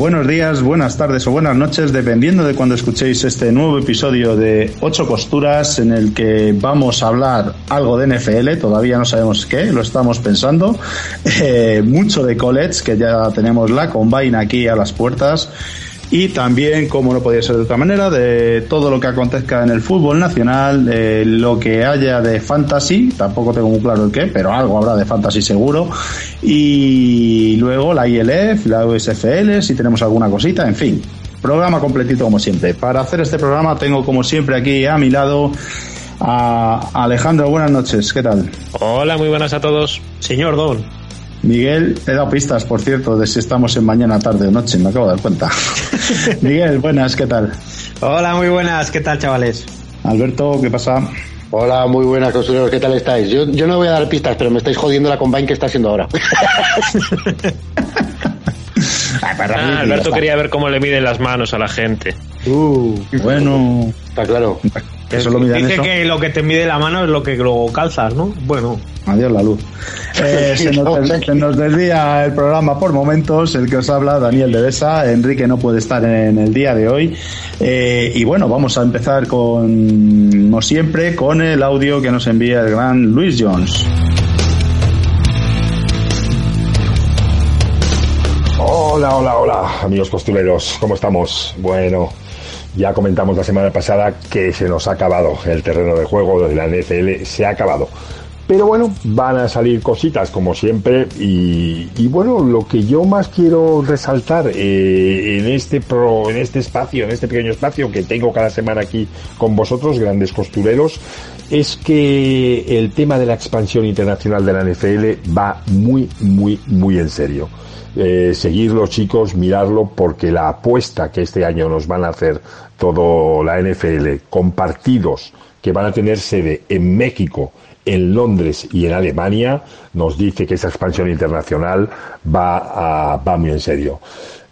buenos días, buenas tardes o buenas noches, dependiendo de cuando escuchéis este nuevo episodio de Ocho Costuras, en el que vamos a hablar algo de NFL, todavía no sabemos qué, lo estamos pensando, eh, mucho de college, que ya tenemos la combine aquí a las puertas, y también, como no podía ser de otra manera, de todo lo que acontezca en el fútbol nacional, de lo que haya de fantasy, tampoco tengo muy claro el qué, pero algo habrá de fantasy seguro, y luego la ILF, la USFL, si tenemos alguna cosita, en fin, programa completito como siempre. Para hacer este programa tengo como siempre aquí a mi lado a Alejandro, buenas noches, ¿qué tal? Hola, muy buenas a todos. Señor Don. Miguel, he dado pistas, por cierto, de si estamos en mañana, tarde o noche, me acabo de dar cuenta. Miguel, buenas, ¿qué tal? Hola, muy buenas, ¿qué tal, chavales? Alberto, ¿qué pasa? Hola, muy buenas, costureros, ¿qué tal estáis? Yo, yo no voy a dar pistas, pero me estáis jodiendo la combine que está haciendo ahora. Ah, Alberto quería ver cómo le miden las manos a la gente. Uh, bueno. Está claro. Eso lo Dice que lo que te mide la mano es lo que luego calzas, ¿no? Bueno. Adiós la luz. Eh, se, nos, desvía el programa por momentos. El que os habla, Daniel de Besa. Enrique no puede estar en el día de hoy. Eh, y bueno, vamos a empezar con, como siempre, con el audio que nos envía el gran Luis Jones. Hola, hola, hola, amigos costureros, ¿cómo estamos? Bueno, ya comentamos la semana pasada que se nos ha acabado el terreno de juego de la NFL, se ha acabado. Pero bueno, van a salir cositas como siempre y, bueno, lo que yo más quiero resaltar eh, en este pro, en este espacio, en este pequeño espacio que tengo cada semana aquí con vosotros, grandes costureros, es que el tema de la expansión internacional de la NFL va muy, muy, muy en serio eh, seguirlo chicos, mirarlo porque la apuesta que este año nos van a hacer todo la NFL con partidos que van a tener sede en México, en Londres y en Alemania, nos dice que esa expansión internacional va, a, va muy en serio.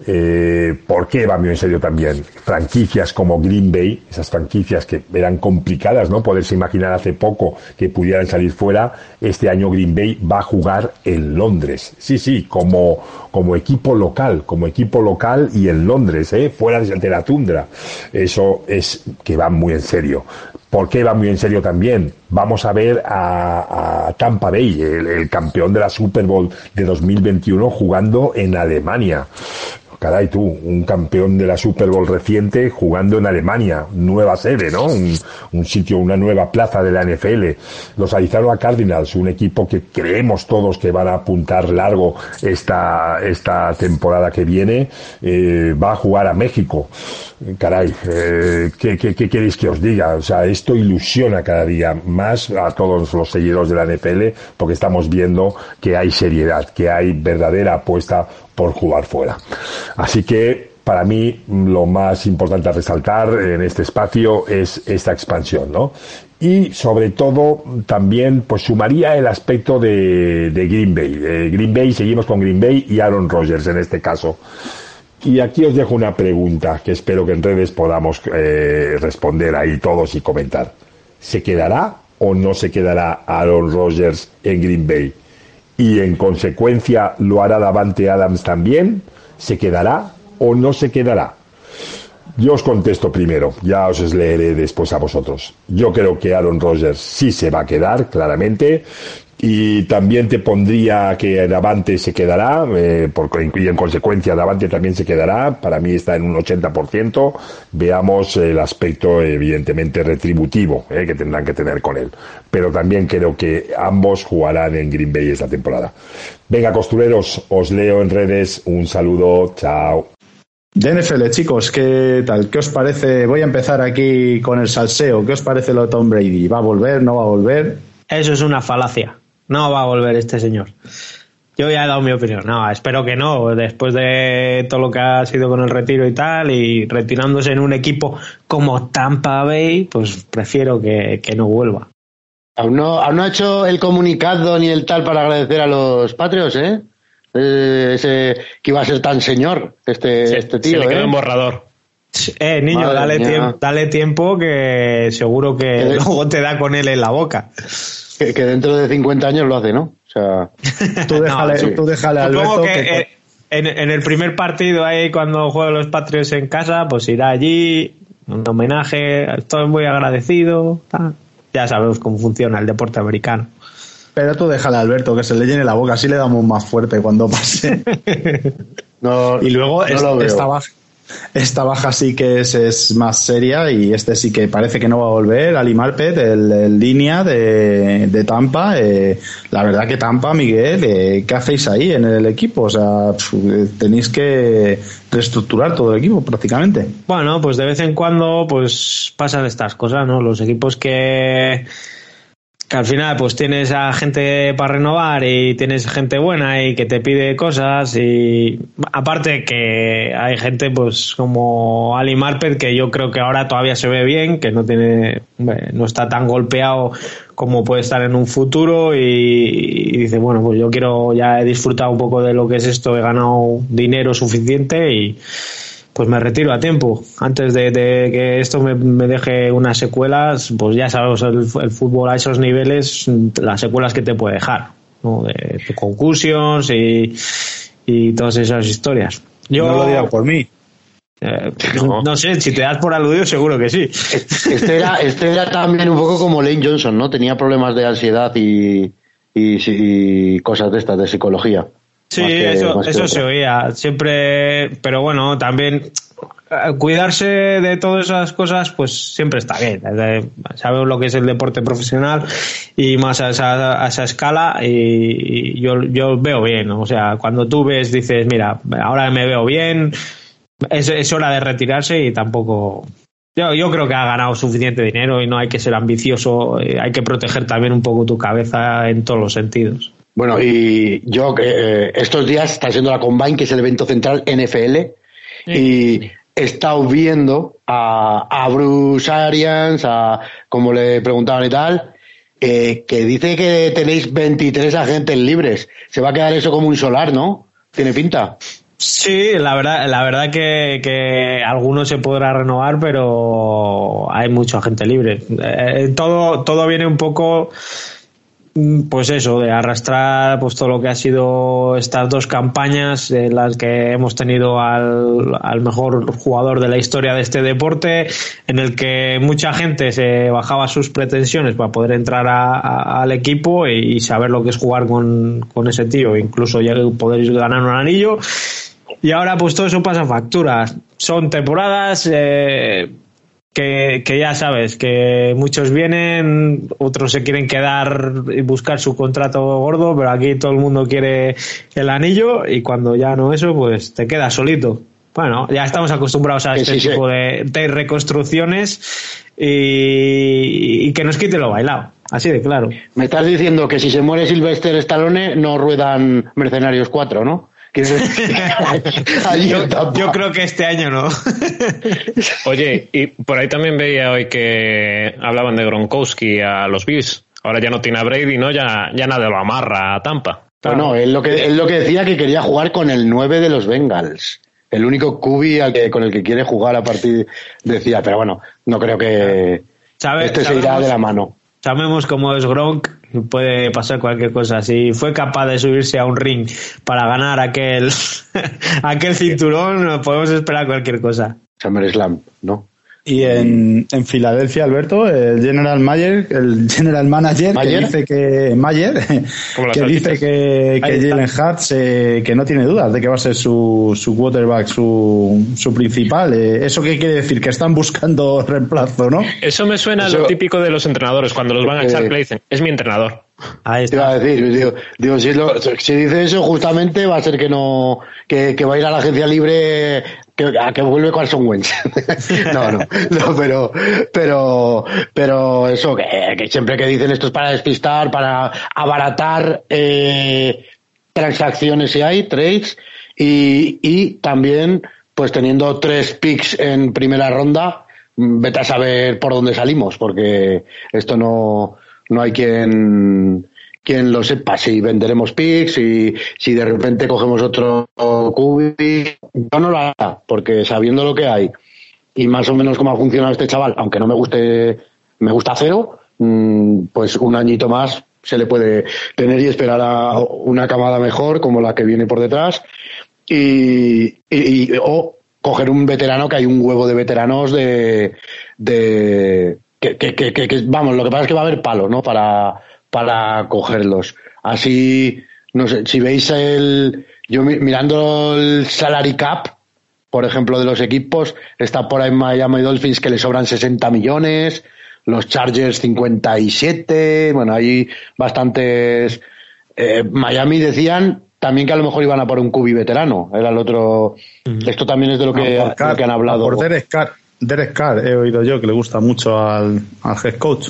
Eh, ¿Por qué va muy en serio también? Franquicias como Green Bay, esas franquicias que eran complicadas, ¿no? Poderse imaginar hace poco que pudieran salir fuera, este año Green Bay va a jugar en Londres. Sí, sí, como, como equipo local, como equipo local y en Londres, ¿eh? Fuera de la tundra. Eso es que va muy en serio. ¿Por qué va muy en serio también? Vamos a ver a, Tampa Bay, el, campeón de la Super Bowl de 2021, jugando en Alemania. Caray, tú, un campeón de la Super Bowl reciente jugando en Alemania, nueva sede, ¿no? Un, sitio, una nueva plaza de la NFL. Los Arizona Cardinals, un equipo que creemos todos que van a apuntar largo esta, esta temporada que viene, eh, va a jugar a México. Caray, eh, ¿qué, qué, qué queréis que os diga? O sea, esto ilusiona cada día más a todos los seguidores de la NFL porque estamos viendo que hay seriedad, que hay verdadera apuesta por jugar fuera. Así que para mí lo más importante a resaltar en este espacio es esta expansión, ¿no? Y sobre todo también pues sumaría el aspecto de, Green Bay. Green Bay, seguimos con Green Bay y Aaron Rodgers en este caso. Y aquí os dejo una pregunta que espero que en redes podamos eh, responder ahí todos y comentar. ¿Se quedará o no se quedará Aaron Rodgers en Green Bay? Y en consecuencia lo hará Davante Adams también. ¿Se quedará o no se quedará? Yo os contesto primero, ya os leeré después a vosotros. Yo creo que Aaron Rodgers sí se va a quedar, claramente y también te pondría que Davante se quedará, eh, y en consecuencia Davante también se quedará, para mí está en un 80%, veamos el aspecto evidentemente retributivo eh, que tendrán que tener con él, pero también creo que ambos jugarán en Green Bay esta temporada. Venga costureros, os leo en redes, un saludo, chao. De NFL, chicos, ¿qué tal? ¿Qué os parece? Voy a empezar aquí con el salseo. ¿Qué os parece lo de Tom Brady? ¿Va a volver? ¿No va a volver? Eso es una falacia. No va a volver este señor. Yo ya he dado mi opinión. No, espero que no. Después de todo lo que ha sido con el retiro y tal, y retirándose en un equipo como Tampa Bay, pues prefiero que, no vuelva. Aún no, ha hecho el comunicado ni el tal para agradecer a los patrios, ¿eh? eh ese que iba a ser tan señor, este, este tío. Se le quedó ¿eh? en borrador. Eh, niño, dale, tiempo, dale tiempo que seguro que luego te da con él en la boca que, dentro de 50 años lo hace, ¿no? O sea, tú déjale, tú déjale a Alberto que, en, el primer partido ahí cuando juegan los Patriots en casa, pues irá allí, un homenaje, estoy muy agradecido. Ya sabemos cómo funciona el deporte americano. Pero tú déjale a Alberto que se le llene la boca, así le damos más fuerte cuando pase. y luego estaba esta baja sí que es, más seria y este sí que parece que no va a volver. Ali Marpet, el, línea de, Tampa. Eh, la verdad que Tampa, Miguel, eh, ¿qué hacéis ahí en el equipo? O sea, tenéis que reestructurar todo el equipo prácticamente. Bueno, pues de vez en cuando pues pasan estas cosas, ¿no? Los equipos que que al final pues tienes a gente para renovar y tienes gente buena y que te pide cosas y aparte que hay gente pues como Ali Marper que yo creo que ahora todavía se ve bien, que no tiene no está tan golpeado como puede estar en un futuro y, dice bueno pues yo quiero ya he disfrutado un poco de lo que es esto, he ganado dinero suficiente y pues me retiro a tiempo. Antes de, que esto me, deje unas secuelas, pues ya sabemos el, fútbol a esos niveles, las secuelas que te puede dejar, ¿no? de, concursos y, y, todas esas historias. Yo no lo digo por mí. Eh, no. sé, si te das por aludido, seguro que sí. Este era, este era también un poco como Lane Johnson, ¿no? Tenía problemas de ansiedad y, y cosas de estas, de psicología. Sí, eso, eso se oía siempre, pero bueno, también eh, cuidarse de todas esas cosas, pues siempre está bien. Sabemos lo que es el deporte profesional y más a esa, a esa escala y, yo, yo veo bien. O sea, cuando tú ves, dices, mira, ahora me veo bien, es, es hora de retirarse y tampoco... Yo, yo creo que ha ganado suficiente dinero y no hay que ser ambicioso, eh, hay que proteger también un poco tu cabeza en todos los sentidos. Bueno, y yo eh, estos días está siendo la Combine, que es el evento central NFL, y he estado viendo a, Bruce Arians, a como le preguntaban y tal, eh, que dice que tenéis 23 agentes libres. Se va a quedar eso como un solar, ¿no? Tiene pinta. Sí, la verdad, la verdad que, que algunos se podrá renovar, pero hay mucho agente libre. Eh, todo, todo viene un poco pues eso, de arrastrar pues todo lo que ha sido estas dos campañas en las que hemos tenido al, mejor jugador de la historia de este deporte, en el que mucha gente se bajaba sus pretensiones para poder entrar al equipo y, saber lo que es jugar con, ese tío, incluso poder ganar un anillo. Y ahora pues todo eso pasa facturas. Son temporadas, eh, que, ya sabes, que muchos vienen, otros se quieren quedar y buscar su contrato gordo, pero aquí todo el mundo quiere el anillo y cuando ya no eso, pues te quedas solito. Bueno, ya estamos acostumbrados a este tipo De, reconstrucciones y, y, que nos quite lo bailado. Así de claro. Me estás diciendo que si se muere Sylvester Stallone no ruedan Mercenarios 4, ¿no? yo, creo que este año no. Oye, y por ahí también veía hoy que hablaban de Gronkowski a los Bills. Ahora ya no tiene a Brady, ¿no? Ya, ya nada lo amarra a Tampa. Bueno, él lo, que, él lo que decía que quería jugar con el 9 de los Bengals. El único cubi con el que quiere jugar a partir decía, pero bueno, no creo que este se irá de la mano. Sabemos cómo es Gronk, puede pasar cualquier cosa. Si fue capaz de subirse a un ring para ganar aquel, aquel cinturón, podemos esperar cualquier cosa. SummerSlam, ¿no? Y en, en, Filadelfia, Alberto, el general Mayer, el general manager, que dice que Mayer, que dice que, que Jalen Hurts eh, que no tiene dudas de que va a ser su, su quarterback, su, su principal. Eh, ¿Eso qué quiere decir? Que están buscando reemplazo, ¿no? Eso me suena a lo típico de los entrenadores. Cuando los van a echar, le dicen, es mi entrenador. Ahí está. Te iba a decir, digo, si, si, dice eso, justamente va a ser que no, que, que va a ir a la agencia libre a que vuelve Carson Wentz. no, no, no, pero, pero, pero eso, que, siempre que dicen esto es para despistar, para abaratar eh, transacciones si hay, trades, y, y también, pues teniendo tres picks en primera ronda, vete a saber por dónde salimos, porque esto no, no hay quien quien lo sepa, si venderemos picks, y si de repente cogemos otro cubi, yo no lo haga, porque sabiendo lo que hay y más o menos cómo ha funcionado este chaval, aunque no me guste, me gusta cero, mm, pues un añito más se le puede tener y esperar a una camada mejor como la que viene por detrás y, y- o coger un veterano que hay un huevo de veteranos de, de que, que- que- que- que- vamos, lo que pasa es que va a haber palos, ¿no? Para, para cogerlos. Así, no sé, si veis el, yo mi- mirando el salary cap, por ejemplo, de los equipos, está por ahí Miami Dolphins que le sobran 60 millones, los Chargers 57, bueno, hay bastantes. eh, Miami decían también que a lo mejor iban a por un cubi veterano, era el otro. Esto también es de lo que, No, por lo Carr, que han hablado. Por Derek Carr, he oído yo que le gusta mucho al, al head coach.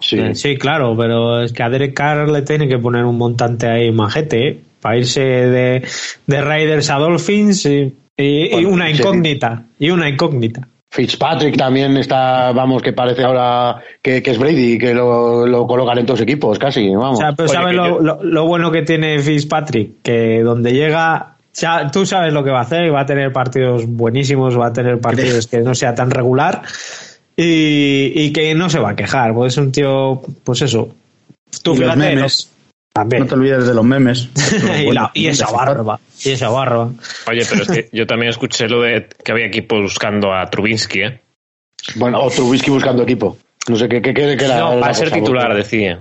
Sí. Eh, Sí, claro, pero es que a Derek Carr le tiene que poner un montante ahí majete, ¿eh? Para irse de, de Raiders a Dolphins y, y- y Bueno, una sí. incógnita. Y una incógnita. Fitzpatrick también está, vamos, que parece ahora que, que es Brady, que lo, lo colocan en todos equipos, casi, O vamos. sea, pero Oye, ¿sabes que lo, yo- lo- lo bueno que tiene Fitzpatrick? Que donde llega, ya, tú sabes lo que va a hacer, va a tener partidos buenísimos, va a tener partidos que no sea tan regular y, y que no se va a quejar, pues es un tío, pues eso. Tú Y los fíjate, memes. ¿no? También. No te olvides de los memes. y, la- y esa barba, y esa barba. Oye, pero es que yo también escuché lo de que había equipos buscando a Trubinsky, ¿eh? Bueno, o Trubisky buscando equipo. No sé qué, qué, qué, qué era No, la para ser cosa, titular, porque- decía.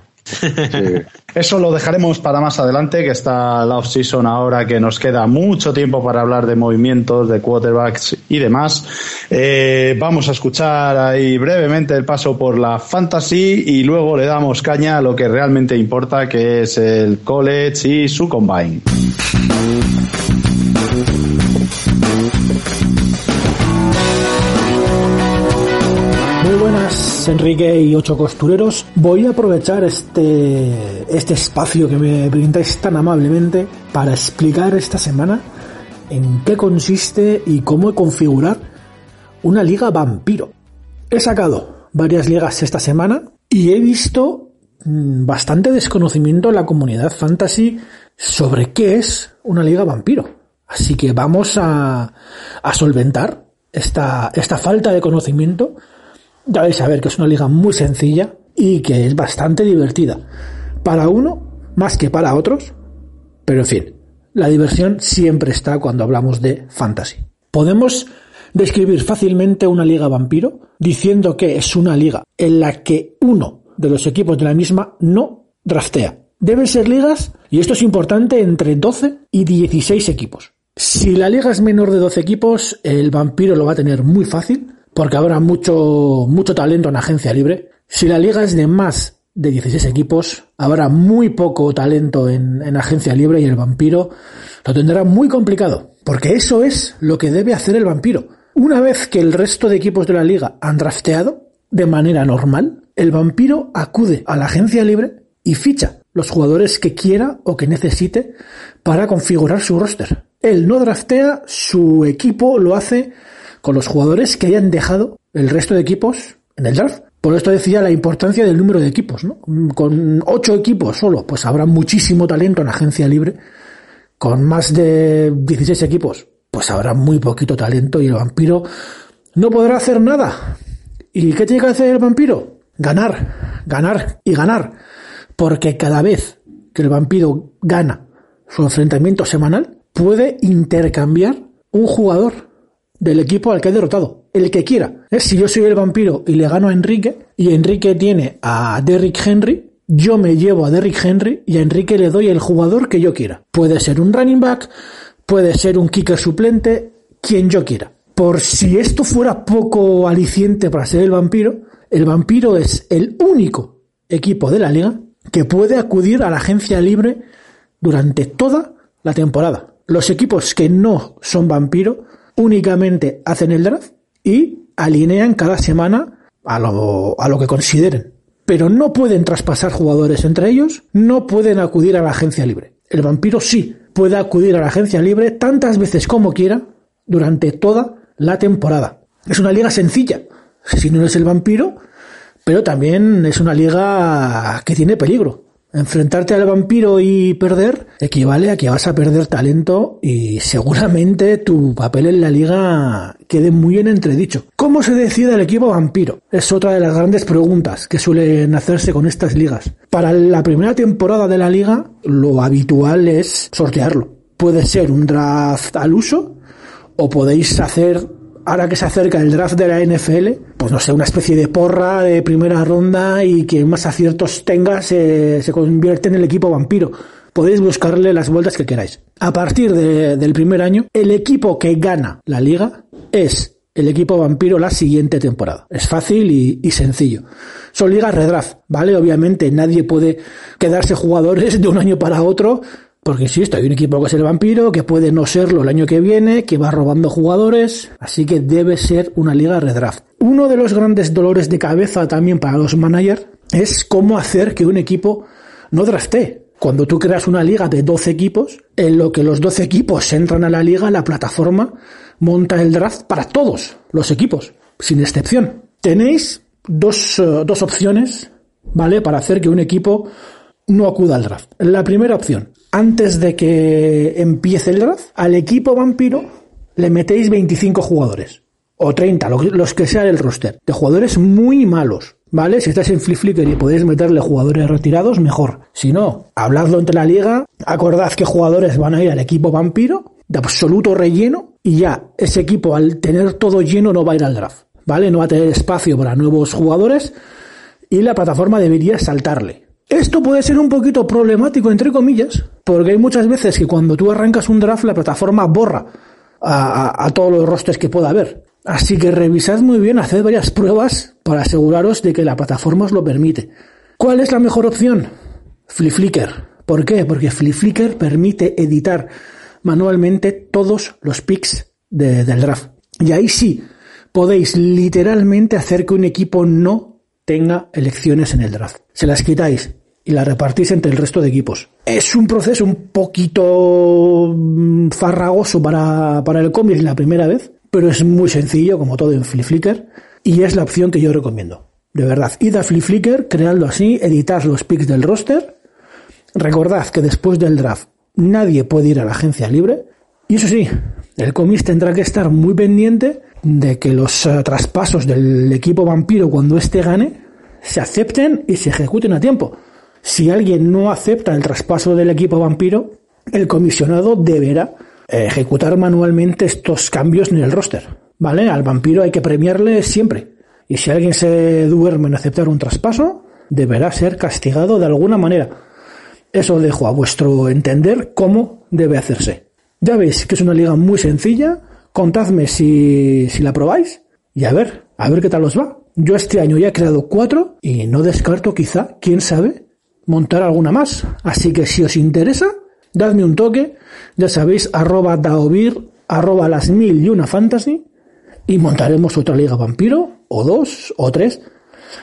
Eso lo dejaremos para más adelante, que está la off-season ahora, que nos queda mucho tiempo para hablar de movimientos, de quarterbacks y demás. Eh, vamos a escuchar ahí brevemente el paso por la fantasy y luego le damos caña a lo que realmente importa, que es el college y su combine. Enrique y ocho costureros. Voy a aprovechar este, este espacio que me brindáis tan amablemente para explicar esta semana en qué consiste y cómo configurar una liga vampiro. He sacado varias ligas esta semana y he visto mm, bastante desconocimiento en la comunidad fantasy sobre qué es una liga vampiro. Así que vamos a, a solventar esta, esta falta de conocimiento ya vais a ver que es una liga muy sencilla y que es bastante divertida. Para uno, más que para otros. Pero en fin, la diversión siempre está cuando hablamos de fantasy. Podemos describir fácilmente una liga vampiro diciendo que es una liga en la que uno de los equipos de la misma no draftea. Deben ser ligas, y esto es importante, entre 12 y 16 equipos. Si la liga es menor de 12 equipos, el vampiro lo va a tener muy fácil, porque habrá mucho, mucho talento en agencia libre. Si la liga es de más de 16 equipos, habrá muy poco talento en, en agencia libre y el vampiro lo tendrá muy complicado, porque eso es lo que debe hacer el vampiro. Una vez que el resto de equipos de la liga han drafteado, de manera normal, el vampiro acude a la agencia libre y ficha los jugadores que quiera o que necesite para configurar su roster. Él no draftea, su equipo lo hace con los jugadores que hayan dejado el resto de equipos en el draft. Por esto decía la importancia del número de equipos, ¿no? Con ocho equipos solo, pues habrá muchísimo talento en agencia libre. Con más de 16 equipos, pues habrá muy poquito talento y el vampiro no podrá hacer nada. ¿Y qué tiene que hacer el vampiro? Ganar, ganar y ganar. Porque cada vez que el vampiro gana su enfrentamiento semanal, puede intercambiar un jugador del equipo al que ha derrotado, el que quiera. Es si yo soy el vampiro y le gano a Enrique y Enrique tiene a Derrick Henry, yo me llevo a Derrick Henry y a Enrique le doy el jugador que yo quiera. Puede ser un running back, puede ser un kicker suplente, quien yo quiera. Por si esto fuera poco aliciente para ser el vampiro, el vampiro es el único equipo de la liga que puede acudir a la agencia libre durante toda la temporada. Los equipos que no son vampiro únicamente hacen el draft y alinean cada semana a lo, a lo que consideren. Pero no pueden traspasar jugadores entre ellos, no pueden acudir a la agencia libre. El vampiro sí puede acudir a la agencia libre tantas veces como quiera durante toda la temporada. Es una liga sencilla, si no eres el vampiro, pero también es una liga que tiene peligro. Enfrentarte al vampiro y perder equivale a que vas a perder talento y seguramente tu papel en la liga quede muy en entredicho. ¿Cómo se decide el equipo vampiro? Es otra de las grandes preguntas que suelen hacerse con estas ligas. Para la primera temporada de la liga, lo habitual es sortearlo. puede ser un draft al uso o podéis hacer, ahora que se acerca el draft de la NFL, pues no sé, una especie de porra de primera ronda y quien más aciertos tenga se, se convierte en el equipo vampiro. Podéis buscarle las vueltas que queráis. A partir de- del primer año, el equipo que gana la liga es el equipo vampiro la siguiente temporada. Es fácil y, y sencillo. Son ligas redraft, ¿vale? Obviamente nadie puede quedarse jugadores de un año para otro, porque insisto, hay un equipo que es el vampiro, que puede no serlo el año que viene, que va robando jugadores, así que debe ser una liga redraft. Uno de los grandes dolores de cabeza también para los managers es cómo hacer que un equipo no draftee. Cuando tú creas una liga de 12 equipos, en lo que los 12 equipos entran a la liga, la plataforma monta el draft para todos los equipos, sin excepción. Tenéis dos, eh, dos opciones, ¿vale? Para hacer que un equipo no acuda al draft. La primera opción, antes de que empiece el draft, al equipo vampiro le metéis 25 jugadores. O 30, lo- los que sea el roster. De jugadores muy malos. ¿Vale? Si estáis en Flip Flicker y podéis meterle jugadores retirados, mejor. Si no, habladlo entre la liga, acordad qué jugadores van a ir al equipo vampiro, de absoluto relleno, y ya, ese equipo al tener todo lleno no va a ir al draft. ¿Vale? No va a tener espacio para nuevos jugadores y la plataforma debería saltarle. Esto puede ser un poquito problemático, entre comillas, porque hay muchas veces que cuando tú arrancas un draft, la plataforma borra a, todos los rosters que pueda haber. Así que revisad muy bien, haced varias pruebas para aseguraros de que la plataforma os lo permite. ¿Cuál es la mejor opción? FliFlicker. ¿Por qué? Porque FliFlicker permite editar manualmente todos los picks de- del draft. Y ahí sí, podéis literalmente hacer que un equipo no tenga elecciones en el draft. Se las quitáis y las repartís entre el resto de equipos. Es un proceso un poquito mm, farragoso para, para el cómic la primera vez, pero es muy sencillo, como todo en FliFlicker, y es la opción que yo recomiendo. De verdad, id a FliFlicker, creadlo así, editad los picks del roster, recordad que después del draft nadie puede ir a la agencia libre, y eso sí, el cómic tendrá que estar muy pendiente de que los eh, traspasos del equipo vampiro cuando éste gane se acepten y se ejecuten a tiempo. Si alguien no acepta el traspaso del equipo vampiro, el comisionado deberá ejecutar manualmente estos cambios en el roster. ¿Vale? Al vampiro hay que premiarle siempre. Y si alguien se duerme en aceptar un traspaso, deberá ser castigado de alguna manera. Eso dejo a vuestro entender cómo debe hacerse. Ya veis que es una liga muy sencilla. Contadme si, si la probáis y a ver, a ver qué tal os va. Yo este año ya he creado cuatro y no descarto quizá, quién sabe, montar alguna más. Así que si os interesa, dadme un toque. Ya sabéis, arroba daovir, arroba las mil y una fantasy y montaremos otra liga vampiro, o dos, o tres,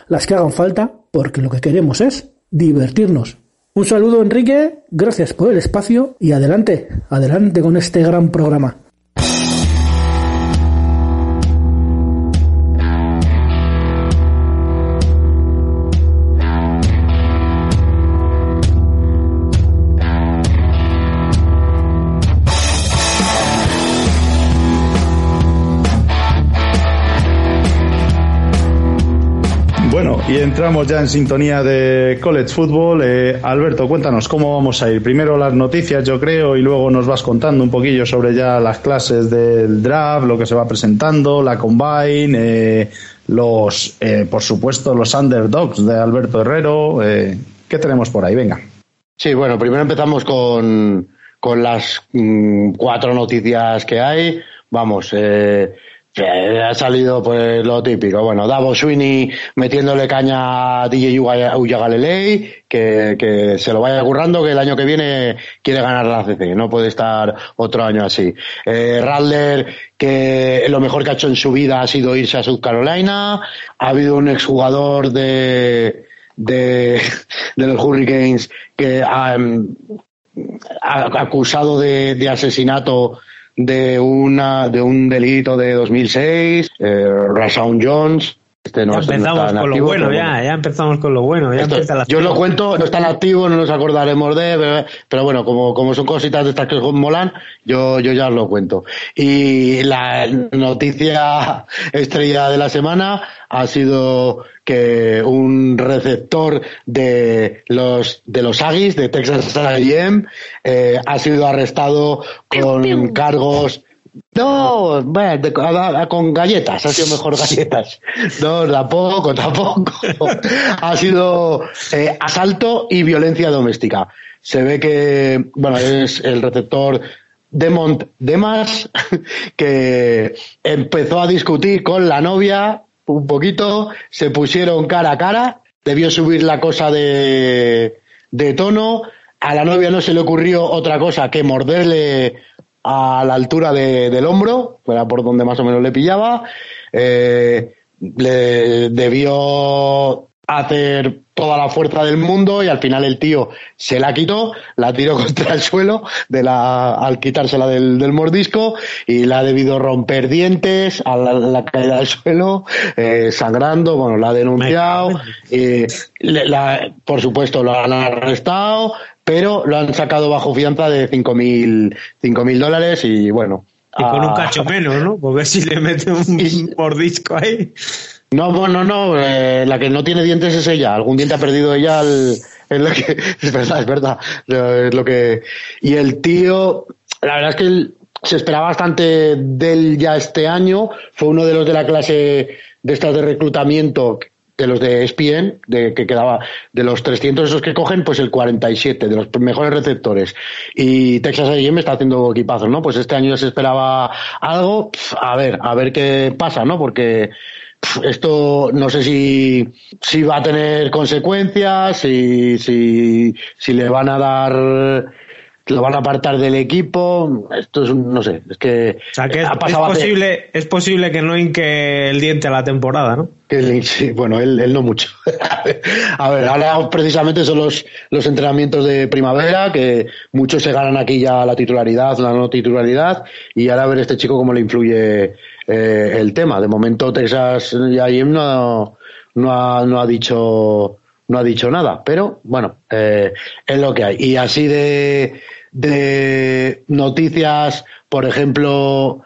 las que hagan falta, porque lo que queremos es divertirnos. Un saludo Enrique, gracias por el espacio y adelante, adelante con este gran programa. Y entramos ya en sintonía de College Football. Eh, Alberto, cuéntanos cómo vamos a ir. Primero las noticias, yo creo, y luego nos vas contando un poquillo sobre ya las clases del draft, lo que se va presentando, la combine, eh, los, eh, por supuesto, los underdogs de Alberto Herrero. Eh, ¿Qué tenemos por ahí? Venga. Sí, bueno, primero empezamos con, con las mm, cuatro noticias que hay. Vamos, ha salido pues lo típico. Bueno, Davos Sweeney metiéndole caña a DJ Uyagalelei, que, que se lo vaya currando, que el año que viene quiere ganar la CC, no puede estar otro año así. Eh, Radler, que lo mejor que ha hecho en su vida ha sido irse a South Carolina. Ha habido un exjugador de, de, de los Hurricanes que ha acusado de, de asesinato de una de un delito de 2006, eh, Rashawn Jones, Este no ya no empezamos con lo activo, bueno, pero ya, ya empezamos con lo bueno. Ya Esto- empieza yo lo cuento, no está en activo, no nos acordaremos de, pero, pero bueno, como, como son cositas de estas que molan, yo, yo ya os lo cuento. Y la noticia estrella de la semana ha sido que un receptor de los de los Aggies de Texas A&M eh, ha sido arrestado con cargos no, bueno, de- a- a- con galletas, ha sido mejor galletas. No, tampoco, tampoco. Ha sido eh, asalto y violencia doméstica. Se ve que, bueno, es el receptor Demont Demas, que empezó a discutir con la novia un poquito, se pusieron cara a cara, debió subir la cosa de, de tono, a la novia no se le ocurrió otra cosa que morderle a la altura de- del hombro, era por donde más o menos le pillaba, eh, le debió hacer toda la fuerza del mundo y al final el tío se la quitó, la tiró contra el suelo de la, al quitársela del, del mordisco y la ha debido romper dientes a la, la caída del suelo, eh, sangrando, bueno, la ha denunciado, eh, la- por supuesto lo han arrestado, pero lo han sacado bajo fianza de 5.000 mil dólares y bueno. Y con un cacho menos, ¿no? Porque si le mete un mordisco ahí. No, no, no, eh, la que no tiene dientes es ella. Algún diente ha perdido ella. al- es verdad, es verdad. Es lo que, y el tío, la verdad es que se esperaba bastante de él ya este año. Fue uno de los de la clase de estas de reclutamiento de los de ESPN, de que quedaba de los 300 esos que cogen, pues el 47 de los mejores receptores. Y Texas A&M está haciendo equipazos, ¿no? Pues este año se esperaba algo. A ver, a ver qué pasa, ¿no? Porque esto no sé si, si va a tener consecuencias, si, si, si le van a dar, lo van a apartar del equipo. Esto es un, no sé, es que, O sea, que es, hace- posible, es posible que no hinque el diente a la temporada, ¿no? que sí, bueno, él, él no mucho. A ver, ahora precisamente son los, los entrenamientos de primavera, que muchos se ganan aquí ya la titularidad, la no titularidad, y ahora a ver este chico cómo le influye eh, el tema. De momento Texas y no, no, ha, no ha dicho no ha dicho nada, pero bueno, eh, es lo que hay. Y así de, de noticias, por ejemplo,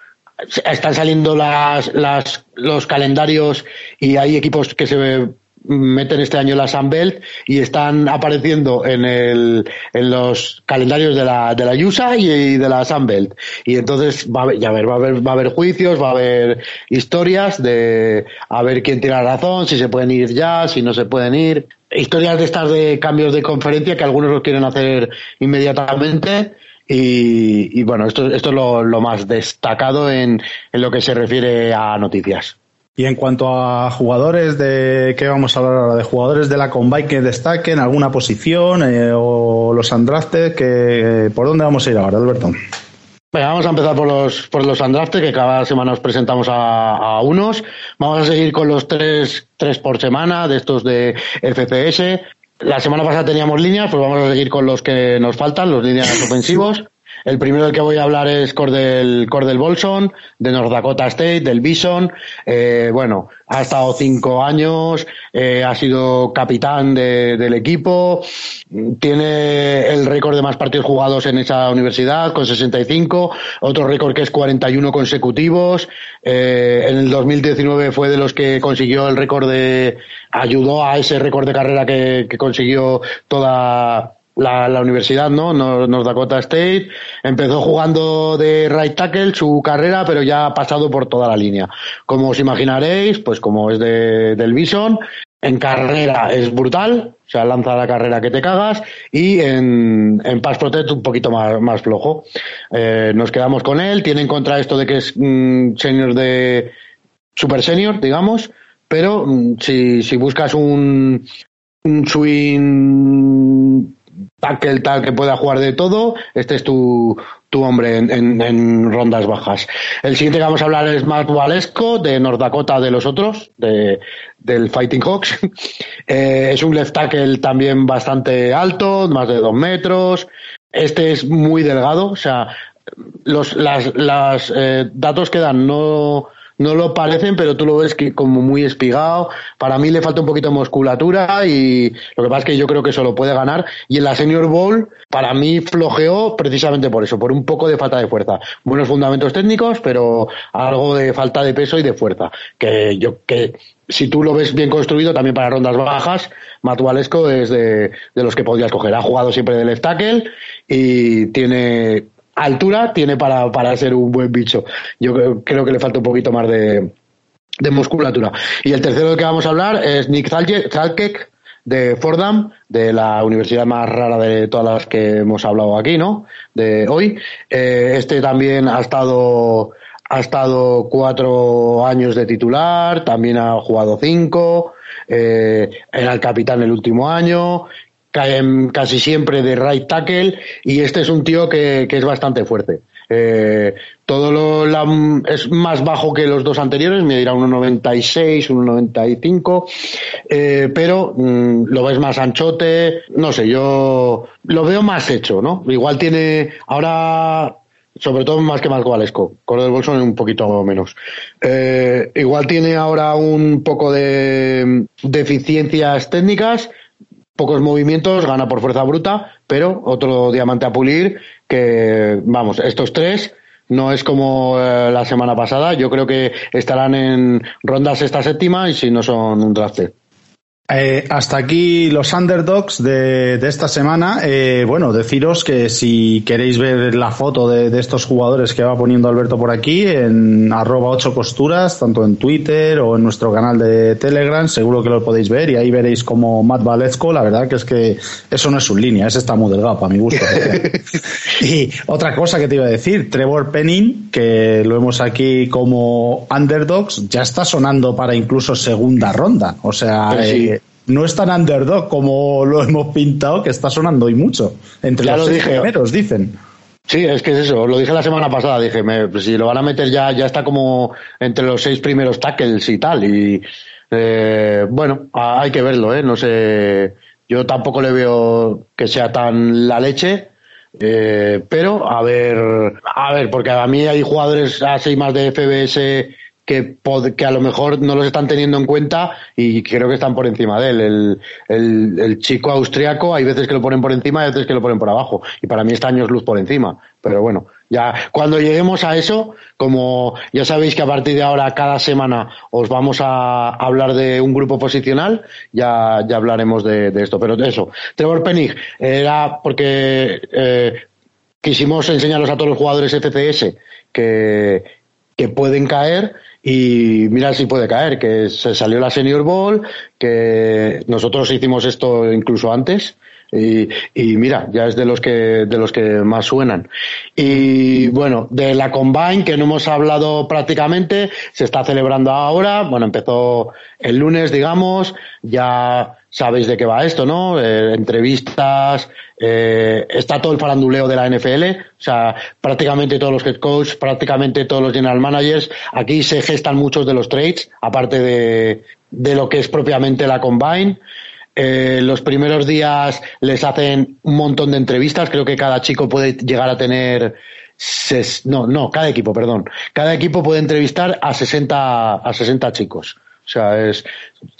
están saliendo las, las, los calendarios y hay equipos que se meten este año la Sunbelt y están apareciendo en el en los calendarios de la de la USA y de la Sunbelt y entonces va a haber, ya ver, va a haber va a haber juicios va a haber historias de a ver quién tiene la razón si se pueden ir ya si no se pueden ir historias de estas de cambios de conferencia que algunos los quieren hacer inmediatamente y, y bueno, esto, esto es lo, más destacado en, en lo que se refiere a noticias. Y en cuanto a jugadores de ¿qué vamos a hablar ahora? De jugadores de la Combine que destaquen alguna posición eh, o los undrafted que ¿por dónde vamos a ir ahora, Alberto? Venga, vamos a empezar por los, por los undrafted, que cada semana os presentamos a, a unos. Vamos a seguir con los tres, tres por semana de estos de FCS. La semana pasada teníamos líneas, pues vamos a seguir con los que nos faltan, los líneas ofensivos. El primero del que voy a hablar es Cordell, Cordell Bolson, de North Dakota State, del Bison. Eh, bueno, ha estado cinco años, eh, ha sido capitán de- del equipo, tiene el récord de más partidos jugados en esa universidad, con 65, otro récord que es 41 consecutivos. Eh, en el 2019 fue de los que consiguió el récord de, ayudó a ese récord de carrera que, que consiguió toda la, la universidad, ¿no? Nor- North Dakota State. Empezó jugando de right tackle su carrera, pero ya ha pasado por toda la línea. Como os imaginaréis, pues como es de, del Bison, en carrera es brutal, o sea, lanza la carrera que te cagas, y en, en pass protect un poquito más, más flojo. Eh, nos quedamos con él, tiene en contra esto de que es mm, senior de, super senior, digamos, pero mm, si, si buscas un, un swing tackle tal que pueda jugar de todo, este es tu, tu hombre en, en- rondas bajas. El siguiente que vamos a hablar es Matt Valesco, de North Dakota de los otros, de, del Fighting Hawks. Eh, es un left tackle también bastante alto, más de dos metros. Este es muy delgado, o sea, los las, las, eh, datos que dan no no lo parecen, pero tú lo ves que como muy espigado. Para mí le falta un poquito de musculatura y lo que pasa es que yo creo que eso lo puede ganar. Y en la Senior Bowl, para mí flojeó precisamente por eso, por un poco de falta de fuerza. Buenos fundamentos técnicos, pero algo de falta de peso y de fuerza. Que yo, que si tú lo ves bien construido, también para rondas bajas, Matualesco es de, de los que podrías coger. Ha jugado siempre de left tackle y tiene altura tiene para, para ser un buen bicho. Yo creo, que le falta un poquito más de, de musculatura. Y el tercero del que vamos a hablar es Nick Zalkek de Fordham, de la universidad más rara de todas las que hemos hablado aquí, ¿no? De hoy. Eh, este también ha estado ha estado cuatro años de titular, también ha jugado cinco, eh, era el capitán el último año, casi siempre de right tackle y este es un tío que, es bastante fuerte. Eh, todo lo es más bajo que los dos anteriores, me dirá 1,96, 1,95, eh, pero mm, lo ves más anchote, no sé, yo lo veo más hecho, ¿no? Igual tiene ahora sobre todo más que más Gualesco, con el Bolson un poquito menos. Eh, igual tiene ahora un poco de deficiencias técnicas, pocos movimientos, gana por fuerza bruta, pero otro diamante a pulir que, vamos, estos tres no es como eh, la semana pasada, yo creo que estarán en rondas esta séptima y si no son un draft. Eh, hasta aquí los underdogs de, esta semana. Eh, bueno, deciros que si queréis ver la foto de, estos jugadores que va poniendo Alberto por aquí en arroba 8 costuras, tanto en Twitter o en nuestro canal de Telegram, seguro que lo podéis ver y ahí veréis como Matt Valesco, la verdad que es que eso no es su línea, ese está muy delgado para mi gusto. y otra cosa que te iba a decir, Trevor Penning, que lo vemos aquí como underdogs, ya está sonando para incluso segunda ronda. O sea, eh, no es tan underdog como lo hemos pintado, que está sonando hoy mucho. Entre los primeros, dicen. Sí, es que es eso, lo dije la semana pasada, dije, pues si lo van a meter ya, ya está como entre los seis primeros tackles y tal, y eh, bueno, hay que verlo, ¿eh? No sé, yo tampoco le veo que sea tan la leche, eh, pero a ver, a ver, porque a mí hay jugadores así más de FBS que, a lo mejor no los están teniendo en cuenta y creo que están por encima de él. El, el, chico austriaco hay veces que lo ponen por encima y hay veces que lo ponen por abajo. Y para mí está años luz por encima. Pero bueno, ya cuando lleguemos a eso, como ya sabéis que a partir de ahora cada semana os vamos a hablar de un grupo posicional, ya, ya hablaremos de, esto. Pero eso, Trevor Penning era porque eh, quisimos enseñarlos a todos los jugadores FCS que, que pueden caer y mira si puede caer, que se salió la Senior Bowl, que nosotros hicimos esto incluso antes. Y, y, mira, ya es de los que de los que más suenan. Y bueno, de la Combine, que no hemos hablado prácticamente, se está celebrando ahora. Bueno, empezó el lunes, digamos, ya sabéis de qué va esto, ¿no? Eh, entrevistas, eh, está todo el faranduleo de la NFL, o sea, prácticamente todos los head coaches, prácticamente todos los general managers, aquí se gestan muchos de los trades, aparte de, de lo que es propiamente la combine. Eh, los primeros días les hacen un montón de entrevistas, creo que cada chico puede llegar a tener no, no, cada equipo, perdón. Cada equipo puede entrevistar a 60, a 60 chicos. O sea, es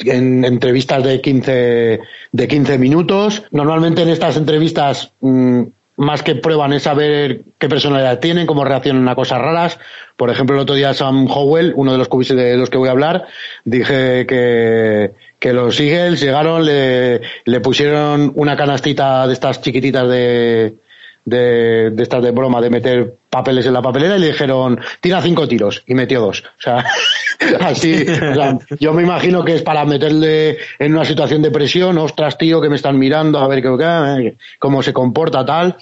en entrevistas de 15, de 15 minutos. Normalmente en estas entrevistas, mm, más que prueban es saber qué personalidad tienen, cómo reaccionan a cosas raras. Por ejemplo, el otro día Sam Howell, uno de los cubis de los que voy a hablar, dije que, que los Eagles llegaron, le, le pusieron una canastita de estas chiquititas de, de, de estas de broma de meter papeles en la papelera y le dijeron tira cinco tiros y metió dos. O sea, así, o sea, yo me imagino que es para meterle en una situación de presión, ostras tío que me están mirando a ver qué, cómo se comporta tal.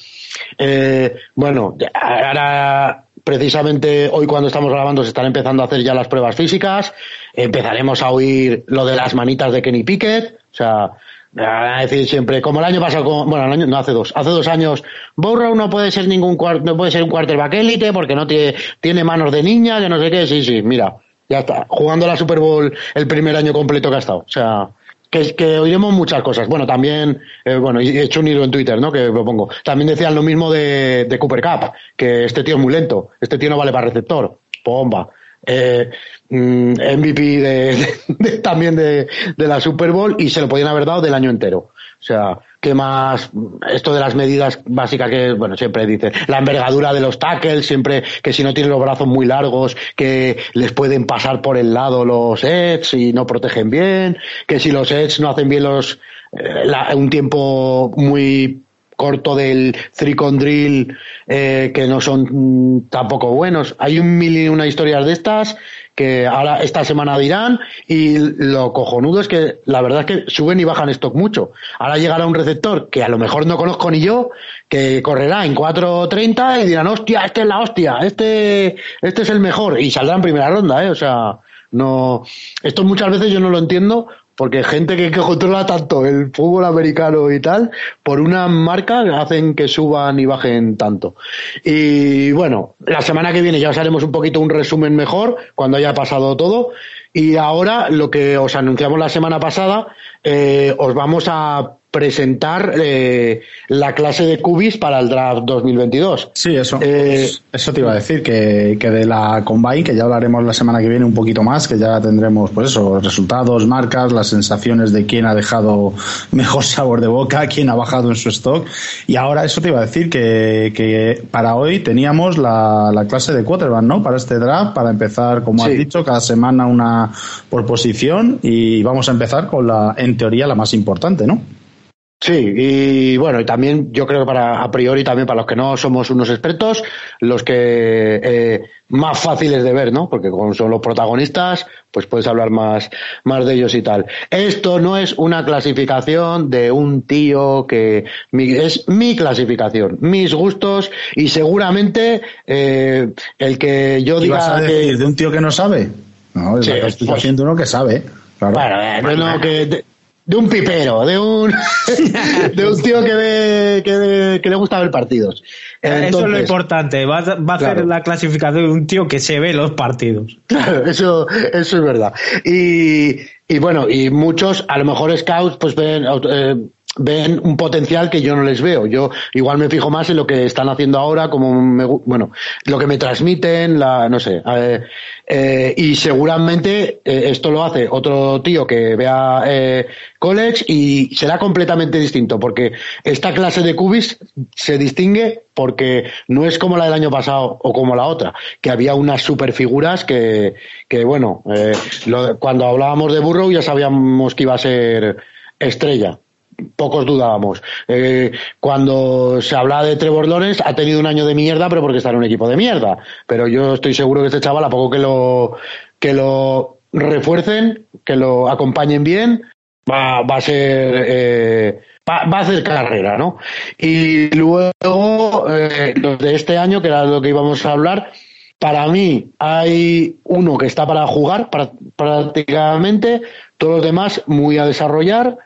Eh, bueno, ahora precisamente hoy cuando estamos grabando se están empezando a hacer ya las pruebas físicas, empezaremos a oír lo de las manitas de Kenny Pickett, o sea, a decir siempre, como el año pasado, bueno, el año, no hace dos, hace dos años, Burrow no puede ser ningún no puede ser un quarterback élite porque no tiene, tiene manos de niña, que no sé qué, sí, sí, mira, ya está, jugando la Super Bowl el primer año completo que ha estado, o sea, que, que oiremos muchas cosas. Bueno, también, eh, bueno, he hecho un hilo en Twitter, ¿no? Que lo pongo. También decían lo mismo de, de Cooper Cup, que este tío es muy lento, este tío no vale para receptor, bomba. eh, mm, MVP de, también de, la Super Bowl y se lo podían haber dado del año entero. O sea, ¿qué más? Esto de las medidas básicas que, bueno, siempre dice, la envergadura de los tackles, siempre que si no tienen los brazos muy largos, que les pueden pasar por el lado los edge y no protegen bien, que si los edge no hacen bien los, eh, un tiempo muy corto del Three Drill eh, que no son mm, tampoco buenos. Hay un mil y una historias de estas que ahora esta semana dirán y lo cojonudo es que la verdad es que suben y bajan stock mucho. Ahora llegará un receptor que a lo mejor no conozco ni yo, que correrá en 4.30 y dirán, hostia, este es la hostia, este, este es el mejor y saldrá en primera ronda, ¿eh? O sea, no, esto muchas veces yo no lo entiendo porque gente que, controla tanto el fútbol americano y tal, por una marca hacen que suban y bajen tanto. Y bueno, la semana que viene ya os haremos un poquito un resumen mejor cuando haya pasado todo. Y ahora lo que os anunciamos la semana pasada, eh, os vamos a presentar eh, la clase de Cubis para el draft 2022. Sí, eso, eh, eso te iba a decir, que, que, de la Combine, que ya hablaremos la semana que viene un poquito más, que ya tendremos, pues eso, resultados, marcas, las sensaciones de quién ha dejado mejor sabor de boca, quién ha bajado en su stock. Y ahora eso te iba a decir, que, que para hoy teníamos la, la clase de quarterback, ¿no? Para este draft, para empezar, como has dicho, cada semana una por posición y vamos a empezar con la, en teoría, la más importante, ¿no? Sí, y bueno, y también yo creo que para a priori también para los que no somos unos expertos, los que eh, más fáciles de ver, ¿no? Porque como son los protagonistas, pues puedes hablar más, más de ellos y tal. Esto no es una clasificación de un tío que es mi clasificación, mis gustos y seguramente eh, el que yo diga a decir de un tío que no sabe. No, es estoy pues, haciendo uno que sabe. Claro. Bueno, eh, que de un pipero, de un, de un tío que, ve, que, le gusta ver partidos. eso es lo importante, va, a hacer la clasificación de un tío que se ve los partidos. Claro, eso, eso es verdad. Y, y bueno, y muchos, a lo mejor scouts, pues ven, eh, ven un potencial que yo no les veo. Yo igual me fijo más en lo que están haciendo ahora, como me, bueno, lo que me transmiten, la, no sé. Eh, eh, y seguramente eh, esto lo hace otro tío que vea eh, college y será completamente distinto, porque esta clase de cubis se distingue porque no es como la del año pasado o como la otra, que había unas super figuras que, que bueno, eh, lo, cuando hablábamos de Burrow ya sabíamos que iba a ser estrella pocos dudábamos. Eh, cuando se habla de Trevor ha tenido un año de mierda, pero porque está en un equipo de mierda. Pero yo estoy seguro que este chaval, a poco que lo, que lo refuercen, que lo acompañen bien, va, va a ser, eh, va, a hacer carrera, ¿no? Y luego, eh, de este año, que era lo que íbamos a hablar, para mí hay uno que está para jugar prácticamente, todos los demás muy a desarrollar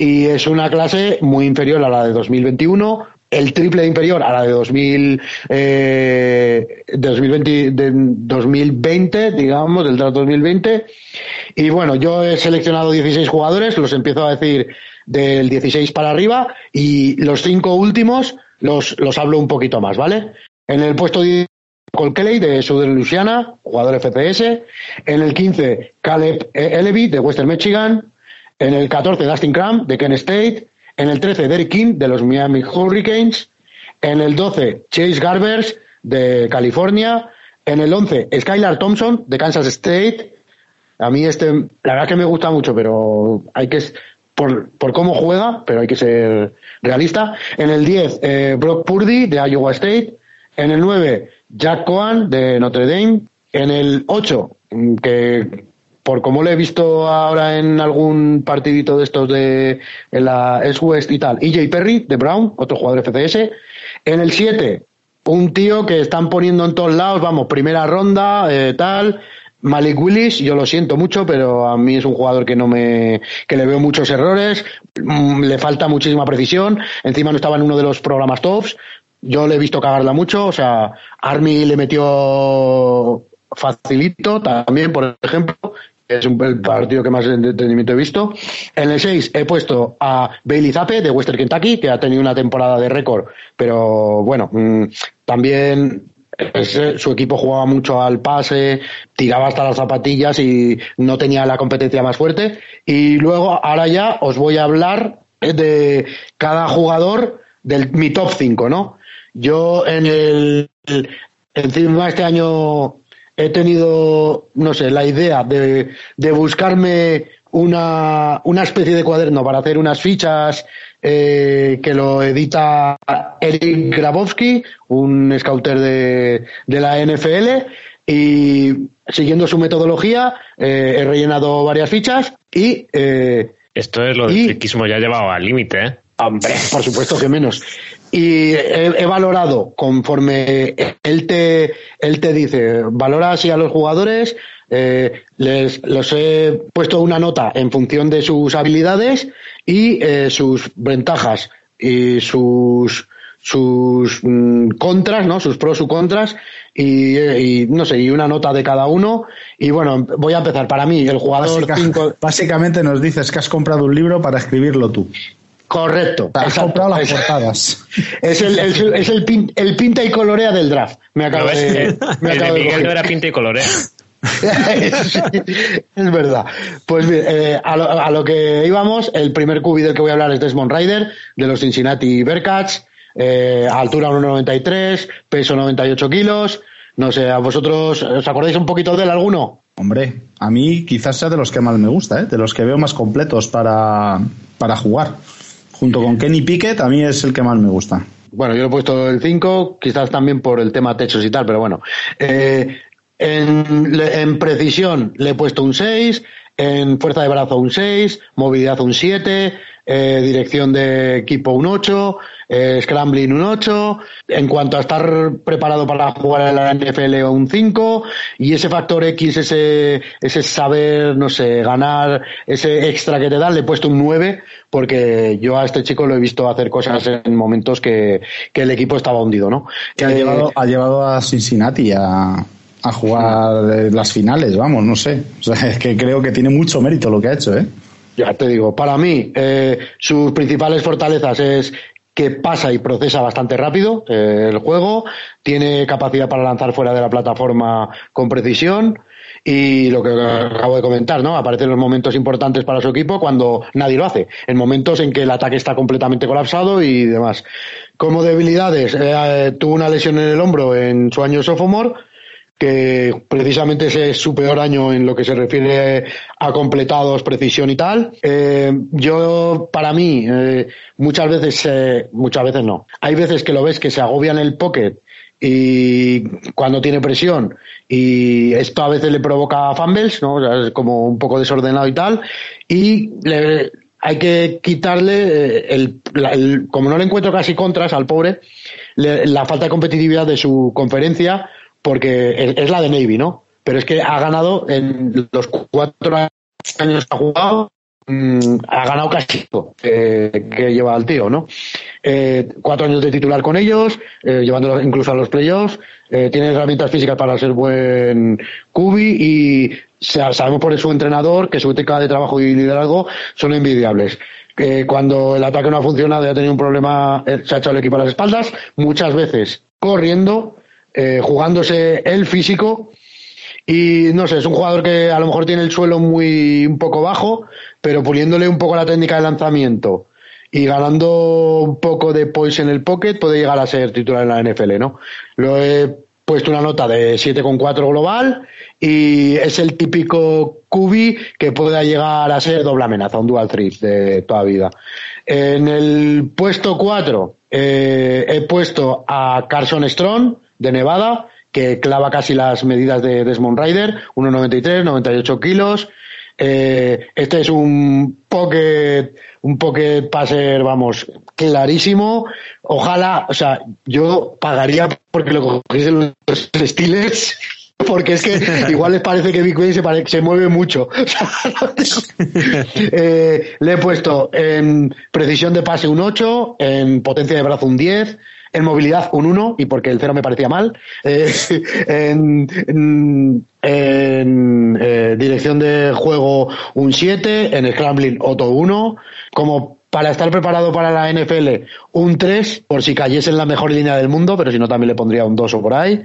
y es una clase muy inferior a la de 2021, el triple inferior a la de 2000, eh, 2020, de 2020, digamos, del draft 2020. Y bueno, yo he seleccionado 16 jugadores, los empiezo a decir del 16 para arriba y los cinco últimos los, los hablo un poquito más, ¿vale? En el puesto 10, Cole Kelly de Southern Louisiana, jugador FCS. En el 15, Caleb Elevy de Western Michigan. En el 14, Dustin Cram, de Kent State. En el 13, Derek King, de los Miami Hurricanes. En el 12, Chase Garbers, de California. En el 11, Skylar Thompson, de Kansas State. A mí este, la verdad que me gusta mucho, pero hay que, por, por cómo juega, pero hay que ser realista. En el 10, eh, Brock Purdy, de Iowa State. En el 9, Jack Cohen, de Notre Dame. En el 8, que por como lo he visto ahora en algún partidito de estos de en la S West y tal, EJ Perry de Brown, otro jugador FCS. En el 7, un tío que están poniendo en todos lados, vamos, primera ronda, eh, tal. Malik Willis, yo lo siento mucho, pero a mí es un jugador que no me, que le veo muchos errores, mm, le falta muchísima precisión, encima no estaba en uno de los programas tops, yo le he visto cagarla mucho, o sea, Army le metió facilito también, por ejemplo, es un, partido que más entretenimiento he visto. En el 6 he puesto a Bailey Zappe de Western Kentucky, que ha tenido una temporada de récord, pero bueno, mm, también ese- su equipo jugaba mucho al pase, tiraba hasta las zapatillas y no tenía la competencia más fuerte. Y luego, ahora ya os voy a hablar de cada jugador del mi top 5, ¿no? Yo en el, encima este año he tenido, no sé, la idea de, de buscarme una, una especie de cuaderno para hacer unas fichas eh, que lo edita Eric Grabowski, un scouter de, de la NFL, y siguiendo su metodología eh, he rellenado varias fichas y eh, Esto es lo del Y- friquismo ya llevado al límite, ¿eh? Hombre, por supuesto que menos. Y he, he valorado conforme él te, él te dice, valora así a los jugadores, eh, les los he puesto una nota en función de sus habilidades y eh, sus ventajas y sus sus mm, contras, ¿no? Sus pros y contras y, eh, y, no sé, y una nota de cada uno. Y bueno, voy a empezar. Para mí, el jugador Básica- 5 básicamente nos dices que has comprado un libro para escribirlo tú. Correcto. Has exacto. comprado las Es- portadas. Es el, el- es el, pin- el pinta y colorea del draft. Me acabo ¿Lo ves? de, El, me el de acabo de Miguel no era pinta y colorea. Sí, es verdad. Pues bien, eh, a, lo, a lo que íbamos, el primer cubi del que voy a hablar es Desmond Ryder, de los Cincinnati Bearcats, eh, altura 1,93, peso 98 kilos. No sé, ¿a vosotros os acordáis un poquito de él alguno? Hombre, a mí quizás sea de los que más me gusta, ¿eh? de los que veo más completos para, para jugar. Junto con Kenny Pickett, a mí es el que más me gusta. Bueno, yo le he puesto el 5, quizás también por el tema techos y tal, pero bueno. Eh, en, precisión le he puesto un 6, en fuerza de brazo un 6, movilidad un 7, eh, dirección de equipo un 8, eh, scrambling un 8, en cuanto a estar preparado para jugar en la NFL un 5, y ese factor X, ese, ese saber, no sé, ganar, ese extra que te dan, le he puesto un 9, porque yo a este chico lo he visto hacer cosas en momentos que, que el equipo estaba hundido, ¿no? Que ha, Eh, llevado, ha llevado a Cincinnati a, a jugar las finales, vamos, no sé. O sea, es que creo que tiene mucho mérito lo que ha hecho, ¿eh? Ya te digo, para mí, eh, sus principales fortalezas es que pasa y procesa bastante rápido eh, el juego, tiene capacidad para lanzar fuera de la plataforma con precisión y lo que acabo de comentar, ¿no? Aparece en los momentos importantes para su equipo cuando nadie lo hace, en momentos en que el ataque está completamente colapsado y demás. Como debilidades, eh, tuvo una lesión en el hombro en su año sophomore, que precisamente ese es su peor año en lo que se refiere a completados, precisión y tal. Eh, yo, para mí, eh, muchas veces, eh, muchas veces no. Hay veces que lo ves que se agobia en el pocket y cuando tiene presión y esto a veces le provoca fumbles, ¿no? O sea, es como un poco desordenado y tal y le, hay que quitarle eh, el, el- como no le encuentro casi contras al pobre, le- la falta de competitividad de su conferencia porque es, la de Navy, ¿no? Pero es que ha ganado en los cuatro años que ha jugado, mm, ha ganado casi todo eh, que lleva al tío, ¿no? Eh, cuatro años de titular con ellos, eh, incluso a los playoffs, eh, tiene herramientas físicas para ser buen cubi y sa- sabemos por su entrenador que su ética de trabajo y liderazgo son envidiables. Eh, cuando el ataque no ha funcionado y ha tenido un problema, eh, se ha echado el equipo a las espaldas, muchas veces corriendo, eh, jugándose el físico y no sé, es un jugador que a lo mejor tiene el suelo muy un poco bajo, pero puliéndole un poco la técnica de lanzamiento y ganando un poco de poise en el pocket puede llegar a ser titular en la NFL, ¿no? Lo he puesto una nota de 7,4 global y es el típico cubi que pueda llegar a ser doble amenaza, un dual threat de toda vida. En el puesto 4 eh, he puesto a Carson Strong de Nevada, que clava casi las medidas de Desmond Ryder, 1,93, 98 kilos. Eh, este es un pocket, un pocket passer, vamos, clarísimo. Ojalá, o sea, yo pagaría porque lo cogiesen los Steelers. Porque es que igual les parece que Big Ben se, pare- se mueve mucho. Eh, le he puesto en precisión de pase un 8, en potencia de brazo un 10, en movilidad un 1, y porque el 0 me parecía mal, eh, en, en- eh, dirección de juego un 7, en scrambling otro 1, como para estar preparado para la NFL, un 3, por si cayese en la mejor línea del mundo, pero si no también le pondría un 2 o por ahí.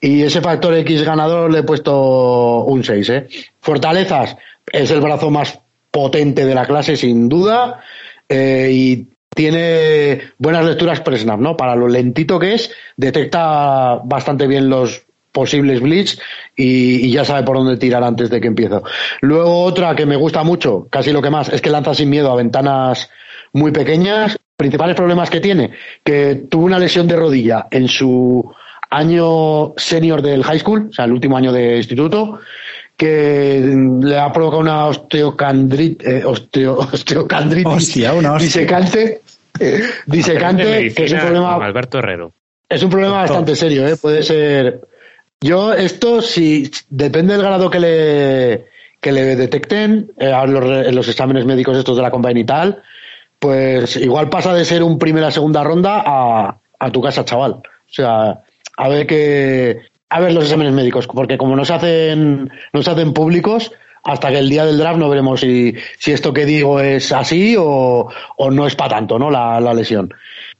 Y ese factor X ganador le he puesto un 6. ¿eh? Fortalezas, es el brazo más potente de la clase, sin duda. Eh, y tiene buenas lecturas pre-snap, ¿no? Para lo lentito que es, detecta bastante bien los posibles blitz y, ya sabe por dónde tirar antes de que empiece. Luego otra que me gusta mucho, casi lo que más, es que lanza sin miedo a ventanas muy pequeñas. Principales problemas que tiene, que tuvo una lesión de rodilla en su año senior del high school, o sea, el último año de instituto, que le ha provocado una osteocandritis, eh, osteocandritis Hostia, una disecante, disecante que es un problema Alberto Herrero. Es un problema bastante serio, ¿eh? Puede ser. Yo, esto, si depende del grado que le, que le detecten eh, a los, en los exámenes médicos estos de la Combine y tal, pues igual pasa de ser un primera segunda ronda a, a tu casa, chaval. O sea, a ver que, a ver los exámenes médicos, porque como no se hacen, no se hacen públicos, hasta que el día del draft no veremos si, si esto que digo es así o, o no es para tanto, ¿no? La, la, lesión.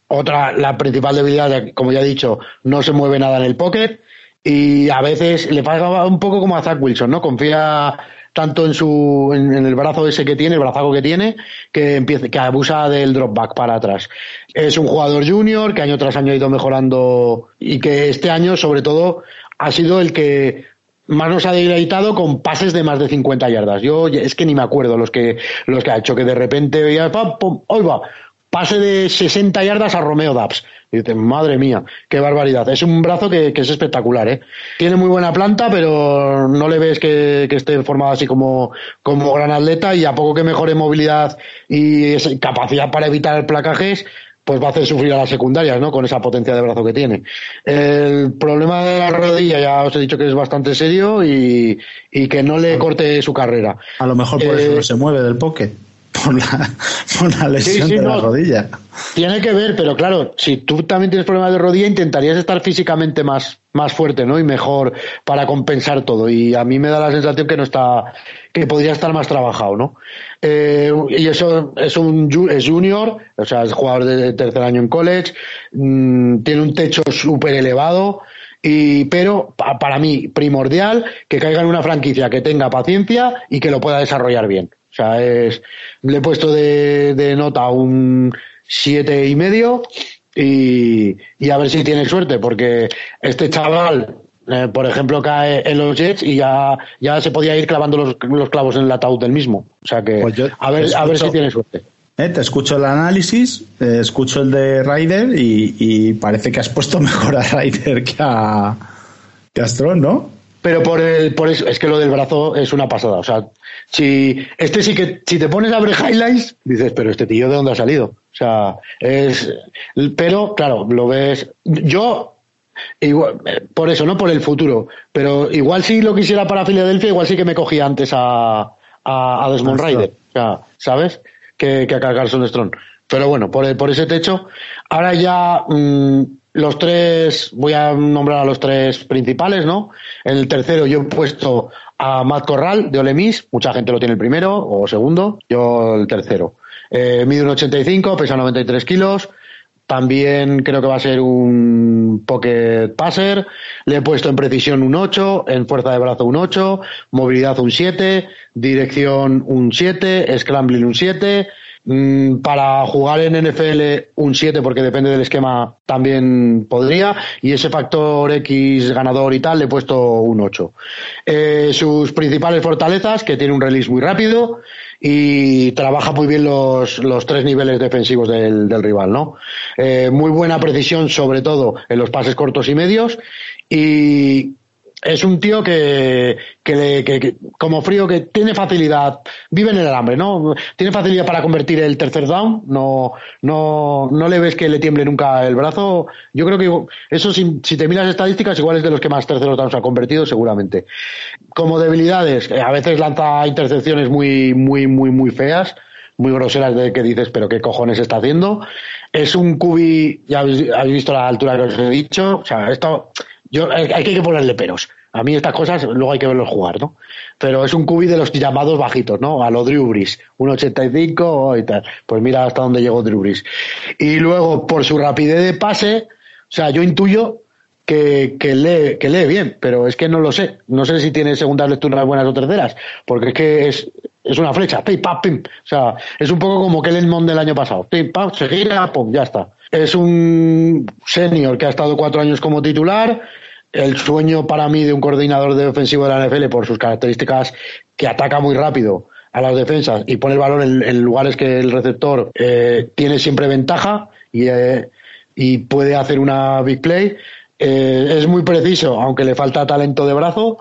Otra, la principal debilidad, como ya he dicho, no se mueve nada en el pocket y a veces le pasa un poco como a Zach Wilson, ¿no? Confía tanto en su en, el brazo ese que tiene, el brazaco que tiene, que empieza, que abusa del drop back para atrás. Es un jugador junior que año tras año ha ido mejorando y que este año, sobre todo, ha sido el que más nos ha deleitado con pases de más de 50 yardas. Yo es que ni me acuerdo los que los que ha hecho que de repente veía pam, pum, hoy va, pase de 60 yardas a Romeo Dabs. Y dices, madre mía, qué barbaridad. Es un brazo que, que, es espectacular, ¿eh? Tiene muy buena planta, pero no le ves que, que, esté formado así como, como gran atleta y a poco que mejore movilidad y capacidad para evitar placajes, pues va a hacer sufrir a las secundarias, ¿no? Con esa potencia de brazo que tiene. El problema de la rodilla, ya os he dicho que es bastante serio y, y que no le corte su carrera. A lo mejor por eh, eso no se mueve del pocket por la, por la lesión sí, sí, de la rodilla. Tiene que ver, pero claro, si tú también tienes problemas de rodilla, intentarías estar físicamente más, más fuerte, ¿no? Y mejor para compensar todo. Y a mí me da la sensación que no está, que podría estar más trabajado, ¿no? Eh, y eso es un es junior, o sea, es jugador de tercer año en college, mmm, tiene un techo súper elevado. Y, pero para mí primordial que caiga en una franquicia que tenga paciencia y que lo pueda desarrollar bien. O sea, es, le he puesto de, de nota un siete y medio y, y, a ver si tiene suerte, porque este chaval, eh, por ejemplo, cae en los Jets y ya, ya se podía ir clavando los, los clavos en el ataúd del mismo. O sea que, pues yo, a, ver, escucho, a ver si tiene suerte. Eh, te escucho el análisis, eh, escucho el de Ryder y, y, parece que has puesto mejor a Ryder que a, que a Strong, ¿no? Pero por el por eso es que lo del brazo es una pasada. O sea si este sí que si te pones a ver highlights dices pero este tío de dónde ha salido o sea es pero claro lo ves yo igual por eso no por el futuro pero igual si lo quisiera para Filadelfia igual sí que me cogía antes a a, a Desmond Ryder o sea sabes que, que a Carson Strong. Pero bueno por el, por ese techo ahora ya mmm, los tres, voy a nombrar a los tres principales, ¿no? En el tercero yo he puesto a Matt Corral de Olemis, mucha gente lo tiene el primero o segundo, yo el tercero. Eh, mide un 85, pesa 93 kilos, también creo que va a ser un pocket passer. Le he puesto en precisión un 8, en fuerza de brazo un 8, movilidad un 7, dirección un 7, scrambling un 7, Mm, para jugar en NFL un 7 porque depende del esquema también podría. Y ese factor X ganador y tal le he puesto un 8 eh, sus principales fortalezas que tiene un release muy rápido y trabaja muy bien los, los tres niveles defensivos del, del rival no eh, muy buena precisión sobre todo en los pases cortos y medios. Y es un tío que, que, que, que, como frío que tiene facilidad, vive en el alambre, ¿no? Tiene facilidad para convertir el tercer down, no, no, no le ves que le tiemble nunca el brazo. Yo creo que eso si, si te miras estadísticas, igual es de los que más terceros downs ha convertido, seguramente. Como debilidades, a veces lanza intercepciones muy, muy, muy, muy feas muy groseras de que dices, pero qué cojones está haciendo. Es un cubi, ya habéis, habéis visto la altura que os he dicho, o sea, esto, yo, hay, que ponerle peros A mí estas cosas luego hay que verlos jugar, ¿no? Pero es un cubi de los llamados bajitos, ¿no? A lo Drew Brees, 1.85 y tal. Pues mira hasta dónde llegó Drew Brees. Y luego, por su rapidez de pase, o sea, yo intuyo que, que, lee, que bien, pero es que no lo sé. No sé si tiene segundas lecturas buenas o terceras, porque es que es, es una flecha, pim, pam, pim. O sea, es un poco como Kellen Mond del año pasado. Pim, pam, se gira, pum, ya está. Es un senior que ha estado cuatro años como titular. El sueño para mí de un coordinador de ofensivo de la NFL por sus características que ataca muy rápido a las defensas y pone el balón en, lugares que el receptor eh, tiene siempre ventaja y, eh, y puede hacer una big play eh, es muy preciso, aunque le falta talento de brazo.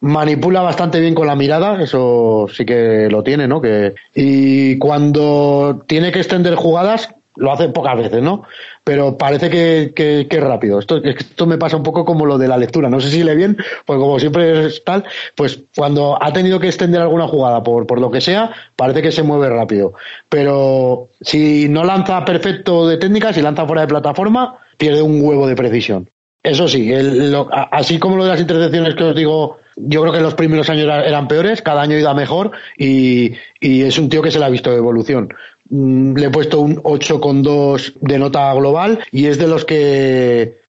Manipula bastante bien con la mirada, eso sí que lo tiene, ¿no? Que, y cuando tiene que extender jugadas, lo hace pocas veces, ¿no? Pero parece que, que, rápido. Esto, esto me pasa un poco como lo de la lectura. No sé si le bien, pues como siempre es tal, pues cuando ha tenido que extender alguna jugada por, por lo que sea, parece que se mueve rápido. Pero si no lanza perfecto de técnica, si lanza fuera de plataforma, pierde un huevo de precisión. Eso sí, así como lo de las intercepciones que os digo, yo creo que los primeros años eran peores, cada año iba mejor y, es un tío que se le ha visto de evolución. Mm, le he puesto un 8,2 de nota global y es de los que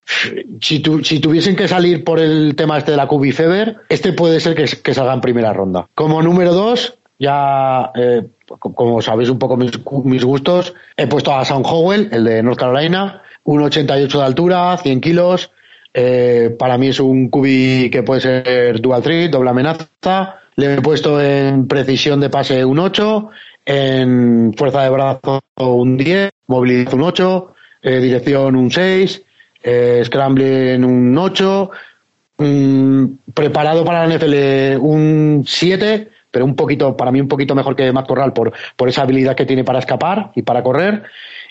si, si, tuviesen que salir por el tema este de la QB Fever, este puede ser que, salga en primera ronda. Como número 2, ya, eh, como sabéis un poco mis, mis, gustos, he puesto a Sam Howell, el de North Carolina, 1,88 de altura, 100 kilos, eh, para mí es un cubi que puede ser dual threat, doble amenaza. Le he puesto en precisión de pase un 8, en fuerza de brazo un 10, movilidad un 8, eh, dirección un 6, eh, scrambling un 8, mm, preparado para la NFL un 7, pero un poquito, para mí un poquito mejor que Matt Corral por, por esa habilidad que tiene para escapar y para correr.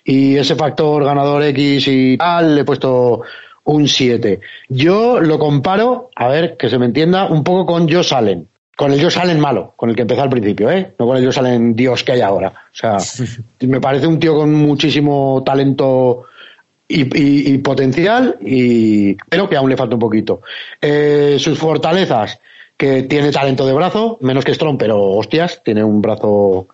Y ese factor ganador X y tal, le he puesto un 7. Yo lo comparo, a ver, que se me entienda, un poco con Josh Allen. Con el Josh Allen malo, con el que empezó al principio, ¿eh? No con el Josh Allen Dios que hay ahora. O sea, me parece un tío con muchísimo talento y, potencial, y, pero que aún le falta un poquito. Eh, sus fortalezas, que tiene talento de brazo, menos que Strong, pero hostias, tiene un brazo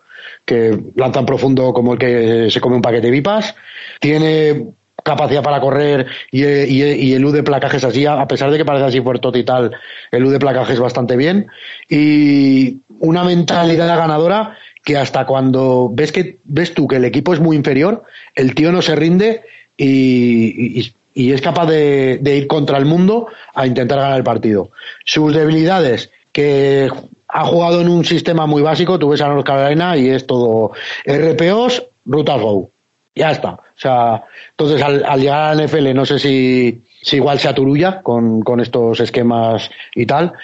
que lanza en profundo como el que se come un paquete de vipas. Tiene capacidad para correr y, y, y elude placajes así, a pesar de que parece así fuerte y tal, elude placajes bastante bien. Y una mentalidad ganadora que hasta cuando ves que ves tú que el equipo es muy inferior, el tío no se rinde y, y, es capaz de, de, ir contra el mundo a intentar ganar el partido. Sus debilidades, que ha jugado en un sistema muy básico, tú ves a North Carolina y es todo RPOs, rutas Go. Ya está. O sea, entonces al, llegar a la NFL no sé si, si igual se aturulla con, con estos esquemas y tal.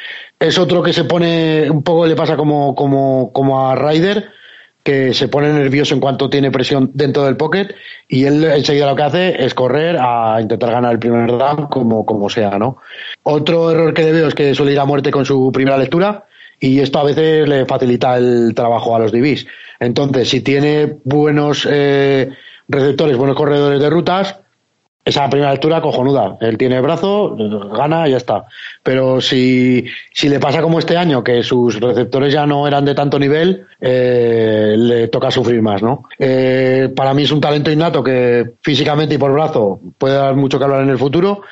Es otro que se pone, un poco le pasa como, como, como a Ryder, que se pone nervioso en cuanto tiene presión dentro del pocket y él enseguida lo que hace es correr a intentar ganar el primer down como, como sea, ¿no? Otro error que le veo es que suele ir a muerte con su primera lectura y esto a veces le facilita el trabajo a los divis. Entonces, si tiene buenos eh, receptores, buenos corredores de rutas, esa primera lectura cojonuda. Él tiene brazo, gana y ya está. Pero si, si le pasa como este año, que sus receptores ya no eran de tanto nivel, eh, le toca sufrir más, ¿no? Eh, para mí es un talento innato que físicamente y por brazo puede dar mucho que hablar en el futuro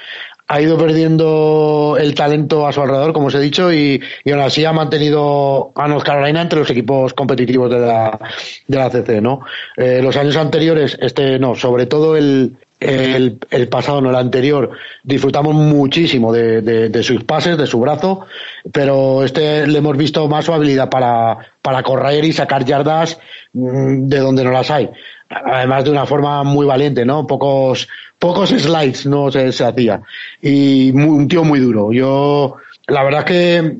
ha ido perdiendo el talento a su alrededor, como os he dicho, y, y aún así ha mantenido a North Carolina entre los equipos competitivos de la, de la CC, ¿no? Eh, los años anteriores, este no, sobre todo el, el, pasado, no el anterior, disfrutamos muchísimo de, de, de, sus pases, de su brazo, pero este le hemos visto más su habilidad para, para correr y sacar yardas mm, de donde no las hay además de una forma muy valiente, ¿no? Pocos, pocos slides no se, se hacía. Y un tío muy duro. Yo, la verdad es que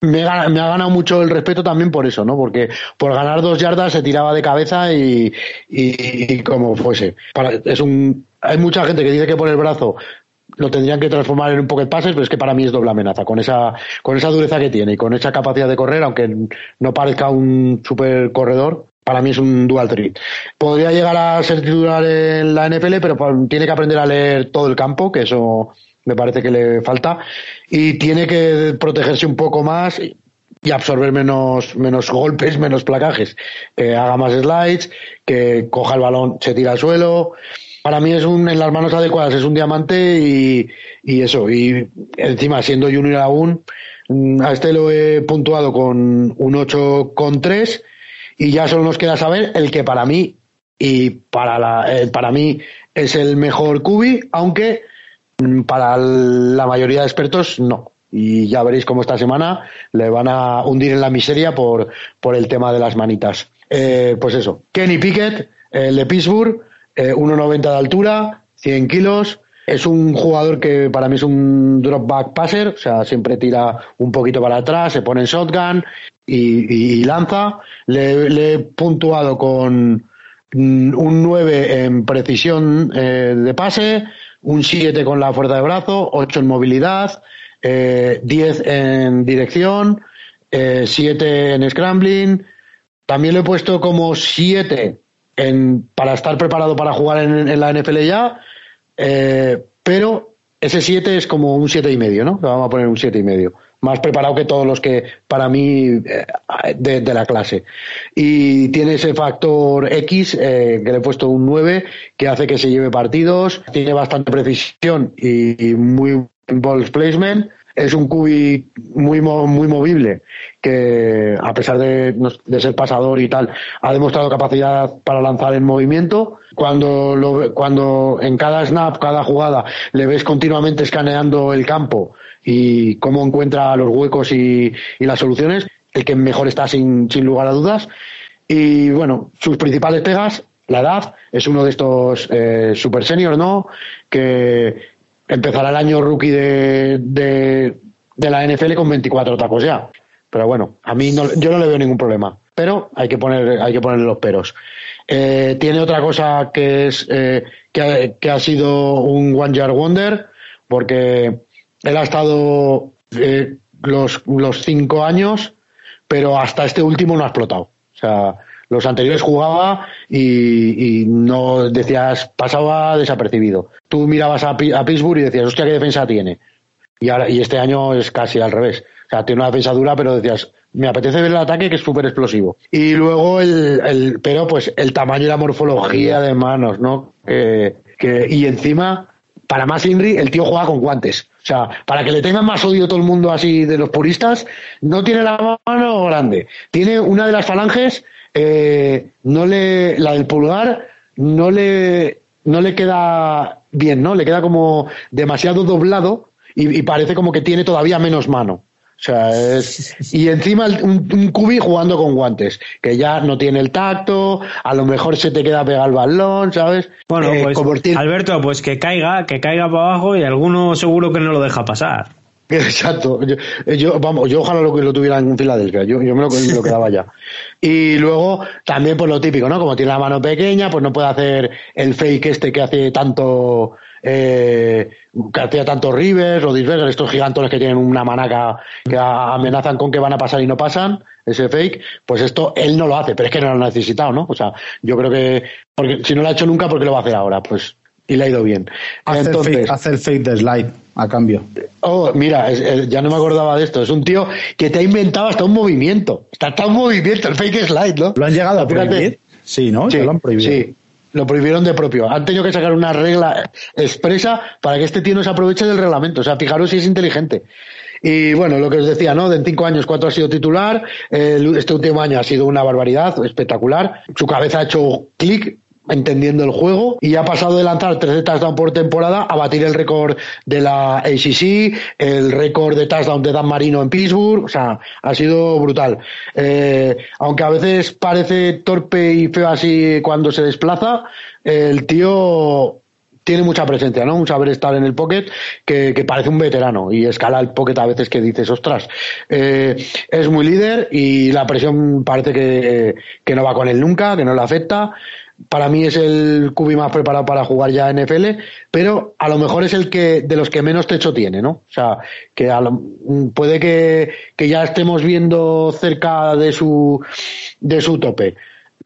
me, ha ganado mucho el respeto también por eso, ¿no? Porque por ganar dos yardas se tiraba de cabeza y, y, como fuese. es un, hay mucha gente que dice que por el brazo lo tendrían que transformar en un pocket passes, pero es que para mí es doble amenaza, con esa, con esa dureza que tiene y con esa capacidad de correr, aunque no parezca un super corredor, para mí es un dual threat. Podría llegar a ser titular en la NFL, pero tiene que aprender a leer todo el campo, que eso me parece que le falta, y tiene que protegerse un poco más y absorber menos, menos golpes, menos placajes, que haga más slides, que coja el balón, se tira al suelo. Para mí es un, en las manos adecuadas, es un diamante y, y eso, y encima siendo junior aún, mm, a este lo he puntuado con un 8,3 y ya solo nos queda saber el que para mí y para la, eh, para mí es el mejor cubi, aunque mm, para la mayoría de expertos no y ya veréis cómo esta semana le van a hundir en la miseria por, por el tema de las manitas. Eh, pues eso, Kenny Pickett, el de Pittsburgh, 1,90 eh, de altura, 100 kilos. Es un jugador que para mí es un drop back passer, o sea, siempre tira un poquito para atrás, se pone en shotgun y, lanza. Le, he puntuado con mm, un 9 en precisión eh, de pase, un 7 con la fuerza de brazo, 8 en movilidad, eh, 10 en dirección, eh, 7 en scrambling. También lo he puesto como 7 en, para estar preparado para jugar en, la NFL ya, eh, pero ese 7 es como un 7 y medio, ¿no? vamos a poner un 7 y medio. Más preparado que todos los que para mí eh, de, de, la clase. Y tiene ese factor X, eh, que le he puesto un 9, que hace que se lleve partidos. Tiene bastante precisión y muy ball placement. Es un cubi muy, muy movible, que a pesar de, de, ser pasador y tal, ha demostrado capacidad para lanzar en movimiento. Cuando, lo, cuando en cada snap, cada jugada, le ves continuamente escaneando el campo y cómo encuentra los huecos y, y las soluciones, el que mejor está sin, sin lugar a dudas. Y bueno, sus principales pegas, la edad, es uno de estos eh, super senior, ¿no? Que, empezará el año rookie de, de, la NFL con 24 tacos ya. Pero bueno, a mí no, yo no le veo ningún problema. Pero hay que poner, hay que ponerle los peros. Eh, tiene otra cosa que es eh, que, ha, sido un One Year Wonder, porque él ha estado eh, los, los cinco años, pero hasta este último no ha explotado. O sea, los anteriores jugaba y, no decías, pasaba desapercibido. Tú mirabas a, Pittsburgh y decías, hostia, qué defensa tiene. Y, ahora, y este año es casi al revés. O sea, tiene una defensa dura, pero decías, me apetece ver el ataque que es súper explosivo. Y luego el, el, pero pues el tamaño y la morfología de manos, ¿no? que, y encima, para más Inri, el tío juega con guantes. O sea, para que le tengan más odio todo el mundo así de los puristas, no tiene la mano grande. Tiene una de las falanges eh, no le, la del pulgar no le, no le queda bien, ¿no? Le queda como demasiado doblado y, parece como que tiene todavía menos mano. O sea, es, y encima un, un, cubi jugando con guantes, que ya no tiene el tacto, a lo mejor se te queda pegado el balón, ¿sabes? Bueno, eh, pues Alberto, pues que caiga, que caiga para abajo y alguno seguro que no lo deja pasar. Exacto. Yo, vamos, yo ojalá lo, lo tuviera en Filadelfia. Yo, yo me lo, quedaba ya. Y luego, también, pues lo típico, ¿no? Como tiene la mano pequeña, pues no puede hacer el fake este que hace tanto, eh, que hacía tanto Rivers o Disberger, estos gigantones que tienen una manaca que amenazan con que van a pasar y no pasan, ese fake, pues esto él no lo hace, pero es que no lo ha necesitado, ¿no? O sea, yo creo que, porque si no lo ha hecho nunca, ¿por qué lo va a hacer ahora? Pues y le ha ido bien. Hace, el, fake, de slide a cambio. Oh, mira, ya no me acordaba de esto. Es un tío que te ha inventado hasta un movimiento. Está hasta un movimiento, el fake slide, ¿no? ¿Lo han llegado a prohibir? Sí, ¿no? Sí, lo han prohibido. Sí, lo prohibieron de propio. Han tenido que sacar una regla expresa para que este tío no se aproveche del reglamento. O sea, fijaros si es inteligente. Y bueno, lo que os decía, ¿no? De en cinco años, cuatro ha sido titular. este último año ha sido una barbaridad, espectacular. Su cabeza ha hecho clic entendiendo el juego y ha pasado de lanzar 13 touchdowns por temporada a batir el récord de la ACC, el récord de touchdown de Dan Marino en Pittsburgh, o sea, ha sido brutal. Eh, aunque a veces parece torpe y feo así cuando se desplaza, el tío tiene mucha presencia, ¿no? Un saber estar en el pocket que, que, parece un veterano y escala el pocket a veces que dices, ostras, eh, es muy líder y la presión parece que, que no va con él nunca, que no le afecta para mí es el cubi más preparado para jugar ya NFL, pero a lo mejor es el que de los que menos techo tiene, ¿no? O sea, que puede que, que, ya estemos viendo cerca de su de su tope.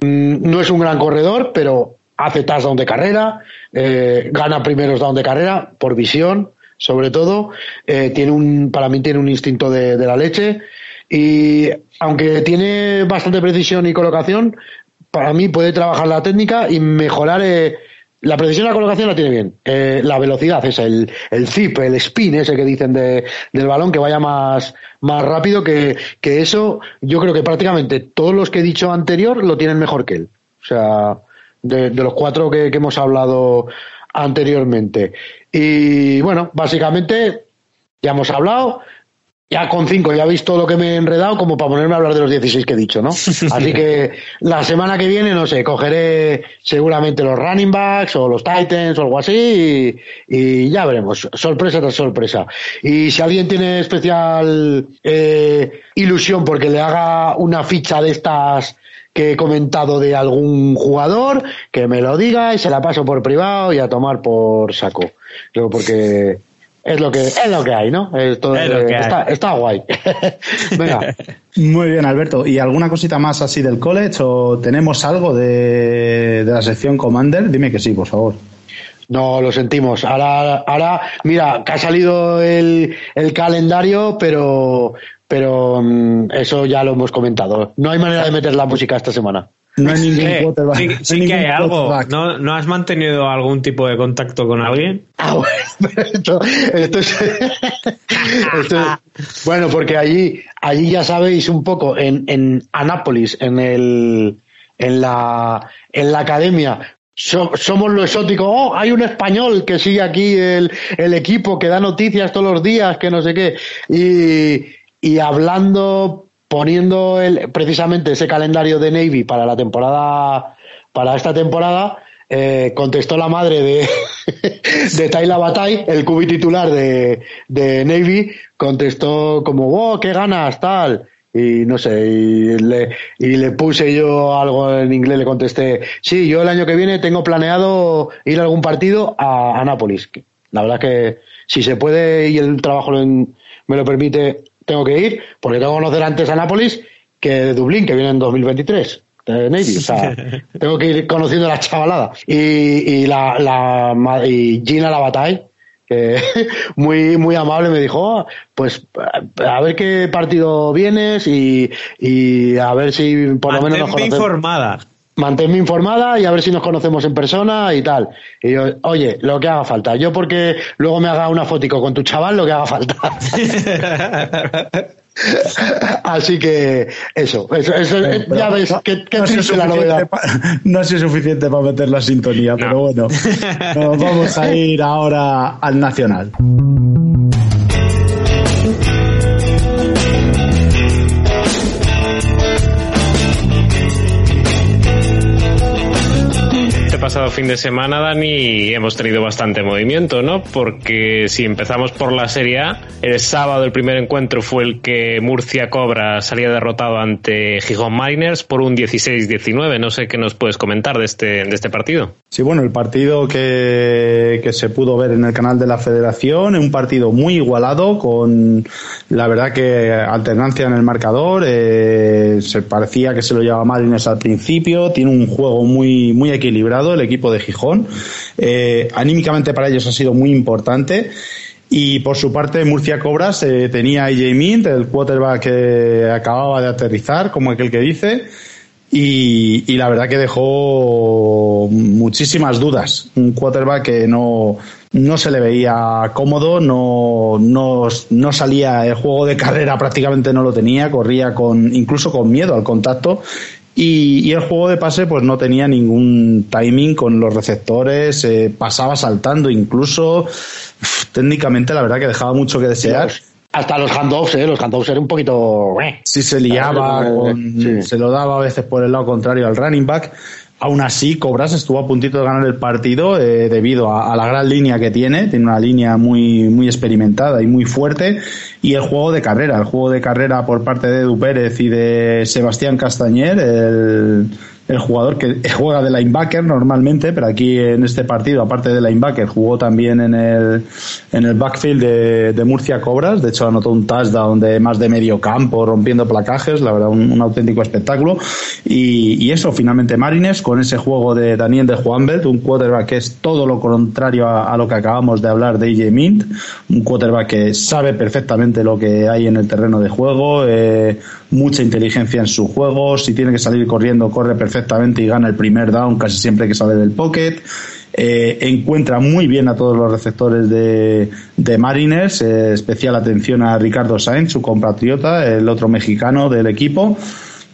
Mm, no es un gran corredor, pero hace touchdown de carrera, eh, gana primeros down de carrera por visión, sobre todo. Eh, tiene un, para mí tiene un instinto de, de la leche. Y aunque tiene bastante precisión y colocación, para mí puede trabajar la técnica y mejorar eh, la precisión de la colocación la tiene bien. Eh, la velocidad es el, el zip, el spin ese que dicen de, del balón, que vaya más, más rápido que, que eso. Yo creo que prácticamente todos los que he dicho anterior lo tienen mejor que él. O sea, de, los cuatro que hemos hablado anteriormente. Y bueno, básicamente ya hemos hablado. Ya con cinco ya habéis todo lo que me he enredado como para ponerme a hablar de los 16 que he dicho, ¿no? Así que la semana que viene, no sé, cogeré seguramente los running backs o los Titans o algo así y, y ya veremos, sorpresa tras sorpresa. Y si alguien tiene especial eh, ilusión porque le haga una ficha de estas que he comentado de algún jugador, que me lo diga y se la paso por privado y a tomar por saco. Creo porque es lo que es lo que hay, ¿no? Esto, Es lo que eh, está, está guay. Venga, Muy bien, Alberto. ¿Y alguna cosita más así del college o tenemos algo de, de la sección Commander? Dime que sí, por favor. no lo sentimos. Ahora, ahora, mira, que ha salido el, el calendario, pero, pero mm, eso ya lo hemos comentado. No hay manera de meter la música esta semana. No hay ningún Eh, quarterback. sí, no hay sí que ningún hay algo. quarterback. ¿No, ¿No has mantenido algún tipo de contacto con alguien? Ah, bueno, esto, esto es, esto es- bueno, porque allí, allí ya sabéis un poco en, en Anápolis, en el, en la, en la academia. so- somos lo exótico. Oh, hay un español que sigue aquí el, el equipo, que da noticias todos los días, que no sé qué. Y, y hablando, poniendo el, precisamente ese calendario de Navy para la temporada, para esta temporada, eh, contestó la madre de, de Tyler Batay, el cubi titular de, de Navy, contestó como, wow, qué ganas, tal. Y no sé, y le, y le puse yo algo en inglés, le contesté, sí, yo el año que viene tengo planeado ir a algún partido a Anápolis. La verdad que si se puede y el trabajo me lo permite, tengo que ir, porque tengo que conocer antes a Nápoles que de Dublín, que viene en 2023. De Navy, o sea, tengo que ir conociendo a la chavalada. Y, y la, la, y Gina Labatay, que muy, muy amable, me dijo, "Oh, pues a ver qué partido vienes y, y a ver si por lo menos nos Mantente conocemos informada. Manténme informada y a ver si nos conocemos en persona y tal. Y yo, oye, lo que haga falta. Yo porque luego me haga una fotico con tu chaval, lo que haga falta. Así que eso, eso, eso eh, ya ves, qué, qué no triste la suficiente novedad. pa- no ha sido suficiente para meter la sintonía, pero bueno, nos vamos a ir ahora al Nacional. Pasado fin de semana, Dani, hemos tenido bastante movimiento, ¿no? Porque si empezamos por la Serie A, el sábado el primer encuentro fue el que Murcia Cobra salía derrotado ante Gijón Mariners por un 16-19. No sé qué nos puedes comentar de este, de este partido. Sí, bueno, el partido que, que se pudo ver en el canal de la Federación, un partido muy igualado, con la verdad que alternancia en el marcador, eh, se parecía que se lo llevaba Marines al principio, tiene un juego muy, muy equilibrado el equipo de Gijón, eh, anímicamente para ellos ha sido muy importante. Y por su parte, Murcia Cobras eh, tenía a AJ Mint, el quarterback que acababa de aterrizar, como aquel que dice, y, y la verdad que dejó muchísimas dudas. Un quarterback que no, no se le veía cómodo, no, no, no salía el juego de carrera, prácticamente no lo tenía, corría con, incluso con miedo al contacto. Y, y el juego de pase pues no tenía ningún timing con los receptores, eh, pasaba saltando incluso. Uf, técnicamente la verdad que dejaba mucho que desear. Hasta los handoffs, ¿eh? Los handoffs eran un poquito... eh. si se liaba, con- sí. se lo daba a veces por el lado contrario al running back. Aún así, Cobras estuvo a puntito de ganar el partido eh, debido a, la gran línea que tiene. Tiene una línea muy, muy experimentada y muy fuerte. Y el juego de carrera, el juego de carrera por parte de Edu Pérez y de Sebastián Castañer, el, el jugador que juega de linebacker normalmente, pero aquí en este partido, aparte de linebacker, jugó también en el, en el backfield de, Murcia Cobras. De hecho, anotó un touchdown de más de medio campo, rompiendo placajes. La verdad, un, auténtico espectáculo. Y, eso, finalmente, Marines, con ese juego de Daniel de Juanbelt, un quarterback que es todo lo contrario a, lo que acabamos de hablar de AJ Mint. Un quarterback que sabe perfectamente lo que hay en el terreno de juego, eh, mucha inteligencia en su juego. Si tiene que salir corriendo, corre perfectamente perfectamente y gana el primer down casi siempre que sale del pocket. Eh, encuentra muy bien a todos los receptores de, de Mariners, eh, especial atención a Ricardo Sainz, su compatriota, el otro mexicano del equipo.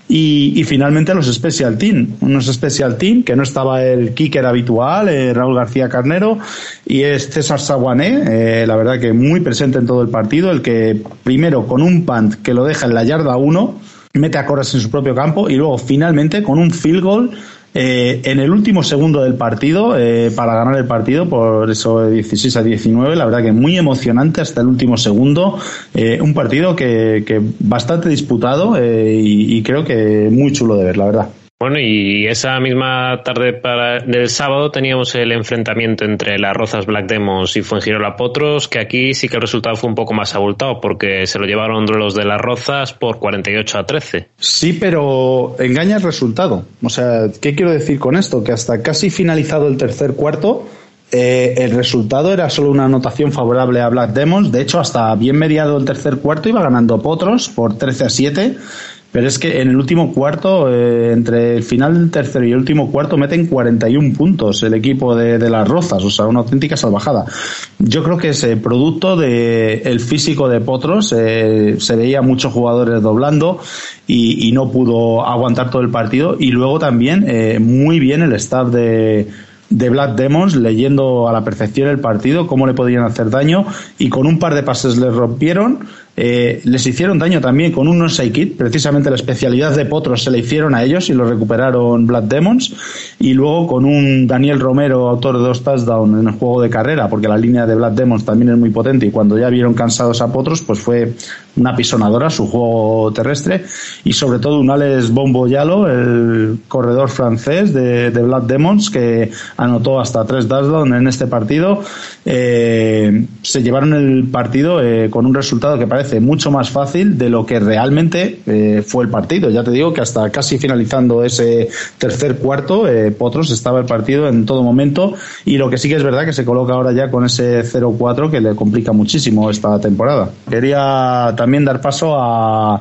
Y, finalmente los Special Team, unos Special Team que no estaba el kicker habitual, eh, Raúl García Carnero, y es César Saguané, la verdad que muy presente en todo el partido, el que primero con un punt que lo deja en la yarda 1, mete a Corras en su propio campo y luego finalmente con un field goal eh, en el último segundo del partido eh, para ganar el partido por eso 16 a 19 la verdad que muy emocionante hasta el último segundo. Eh, un partido que, que bastante disputado y, y creo que muy chulo de ver la verdad bueno, y esa misma tarde del sábado teníamos el enfrentamiento entre las Rozas Black Demons y Fuengirola Potros, que aquí sí que el resultado fue un poco más abultado, porque se lo llevaron los de las Rozas por 48 a 13. Sí, pero engaña el resultado. O sea, ¿qué quiero decir con esto? Que hasta casi finalizado el tercer cuarto, eh, el resultado era solo una anotación favorable a Black Demons. De hecho, hasta bien mediado el tercer cuarto iba ganando Potros por 13 a 7 pero es que en el último cuarto, eh, entre el final del tercero y el último cuarto, meten 41 puntos el equipo de, las Rozas, o sea, una auténtica salvajada. Yo creo que ese producto de el físico de Potros eh, se veía muchos jugadores doblando y, no pudo aguantar todo el partido. Y luego también eh, muy bien el staff de de Black Demons leyendo a la perfección el partido, cómo le podían hacer daño y con un par de pases les rompieron eh, les hicieron daño también con un non-side kit, precisamente la especialidad de Potros se le hicieron a ellos y lo recuperaron Black Demons. Y luego con un Daniel Romero, autor de dos touchdowns en el juego de carrera, porque la línea de Black Demons también es muy potente. Y cuando ya vieron cansados a Potros, pues fue una pisonadora su juego terrestre. Y sobre todo un Alex Bombo Yalo, el corredor francés de, de Black Demons, que anotó hasta tres touchdowns en este partido. Eh, se llevaron el partido eh, con un resultado que parece mucho más fácil de lo que realmente eh, fue el partido. Ya te digo que hasta casi finalizando ese tercer cuarto, eh, Potros estaba el partido en todo momento y lo que sí que es verdad que se coloca ahora ya con ese 0-4 que le complica muchísimo esta temporada. Quería también dar paso a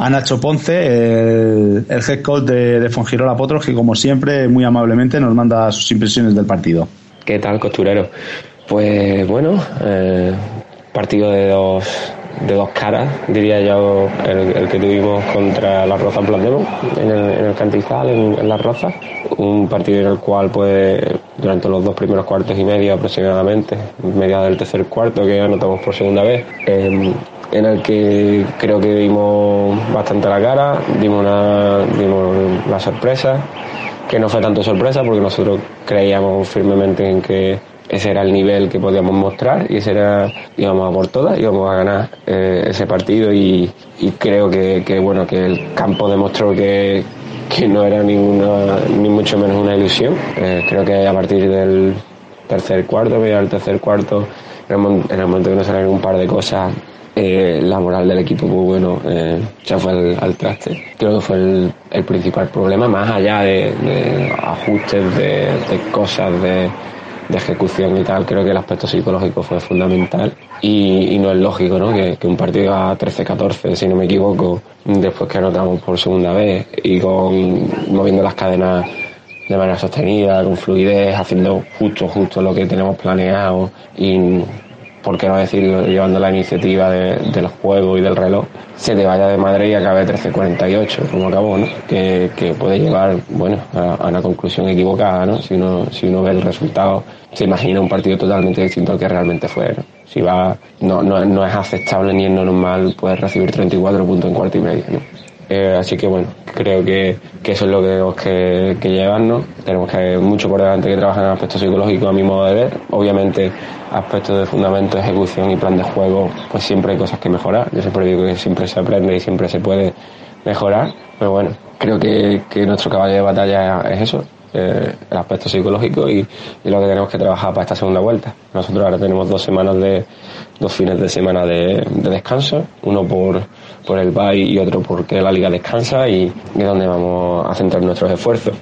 a Nacho Ponce, el, head coach de, de Fongirola Potros, que como siempre, muy amablemente nos manda sus impresiones del partido. ¿Qué tal, costurero? Pues bueno, eh, partido de dos, de dos caras, diría yo, el, que tuvimos contra la Roza Plandemo en el, en el Cantizal, en, la Roza. Un partido en el cual, pues, durante los dos primeros cuartos y medio aproximadamente, media del tercer cuarto que anotamos por segunda vez, em, en el que creo que dimos bastante la cara, dimos, una, dimos la sorpresa, que no fue tanto sorpresa porque nosotros creíamos firmemente en que ese era el nivel que podíamos mostrar y ese era, íbamos a por todas, íbamos a ganar eh, ese partido y, creo que, bueno, que el campo demostró que, no era ninguna, ni mucho menos una ilusión. Eh, creo que a partir del tercer cuarto, al tercer cuarto, en el, momento que nos salieron un par de cosas, eh, la moral del equipo, pues bueno, ya fue al, traste. Creo que fue el, principal problema, más allá de, ajustes, de cosas, de ejecución y tal, creo que el aspecto psicológico fue fundamental y, no es lógico ¿no? Que, un partido a 13-14, si no me equivoco, después que anotamos por segunda vez y con moviendo las cadenas de manera sostenida, con fluidez, haciendo justo, justo lo que tenemos planeado y por qué no decirlo, llevando la iniciativa de, del juego y del reloj, se te vaya de madre y acabe 13.48, como acabó, ¿no? Que, puede llevar, bueno, a, una conclusión equivocada, ¿no? Si uno, si uno ve el resultado, se imagina un partido totalmente distinto al que realmente fue, Si va, no, no, no es aceptable ni es normal, puedes recibir 34 puntos en cuarto y medio, ¿no? Eh, así que bueno, creo que, eso es lo que tenemos que, llevarnos. Tenemos que mucho por delante que trabajar en aspectos psicológicos a mi modo de ver. Obviamente, aspectos de fundamento, ejecución y plan de juego, pues siempre hay cosas que mejorar. Yo siempre digo que siempre se aprende y siempre se puede mejorar, pero bueno, creo que, que nuestro caballo de batalla es eso, eh, el aspecto psicológico y, y, lo que tenemos que trabajar para esta segunda vuelta. Nosotros ahora tenemos dos semanas de, dos fines de semana de, de descanso, uno por, por el bye y otro porque la liga descansa y, es donde vamos a centrar nuestros esfuerzos.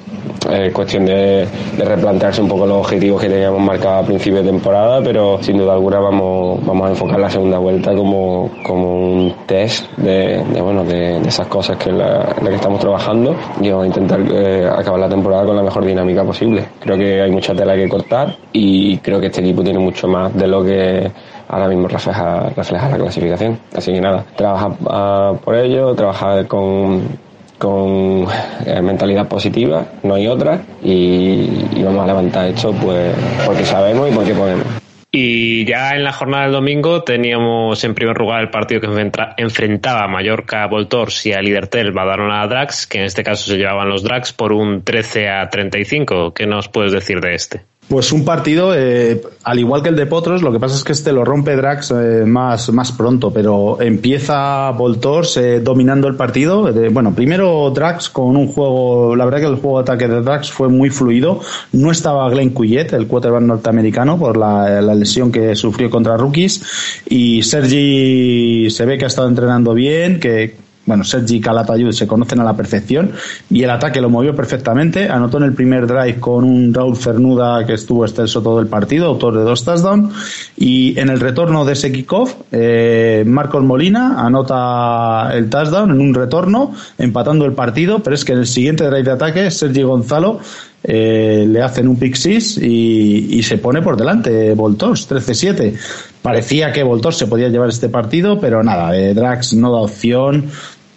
Es cuestión de, de, replantearse un poco los objetivos que teníamos marcados a principio de temporada, pero sin duda alguna vamos, vamos a enfocar la segunda vuelta como, como un test de, de bueno, de, de, esas cosas que la, en la, que estamos trabajando y vamos a intentar eh, acabar la temporada con la mejor dinámica posible. Creo que hay mucha tela que cortar y creo que este equipo tiene mucho más de lo que ahora mismo refleja, refleja la clasificación. Así que nada, trabajar uh, por ello, trabajar con, con eh, mentalidad positiva, no hay otra, y, vamos a levantar esto pues porque sabemos y porque podemos. Y ya en la jornada del domingo teníamos en primer lugar el partido que enfrentaba a Mallorca Voltors y a Lidertel Badalona Drax, que en este caso se llevaban los Drax por un 13 a 35. ¿Qué nos puedes decir de este? Pues un partido, eh, al igual que el de Potros, lo que pasa es que este lo rompe Drax eh, más, más pronto, pero empieza Voltors eh, dominando el partido. bueno, primero Drax con un juego, la verdad que el juego de ataque de Drax fue muy fluido. No estaba Glenn Cuyet, el quarterback norteamericano, por la, la, lesión que sufrió contra rookies. Y Sergi se ve que ha estado entrenando bien, que bueno, Sergi y Calatayud se conocen a la perfección y el ataque lo movió perfectamente. Anotó en el primer drive con un Raúl Fernuda que estuvo extenso todo el partido, autor de dos touchdowns. Y en el retorno de ese kickoff, eh, Marcos Molina anota el touchdown en un retorno, empatando el partido. Pero es que en el siguiente drive de ataque, Sergi Gonzalo eh, le hacen un pick six y, se pone por delante Voltors 13-7 parecía que Voltors se podía llevar este partido pero nada eh, Drax no da opción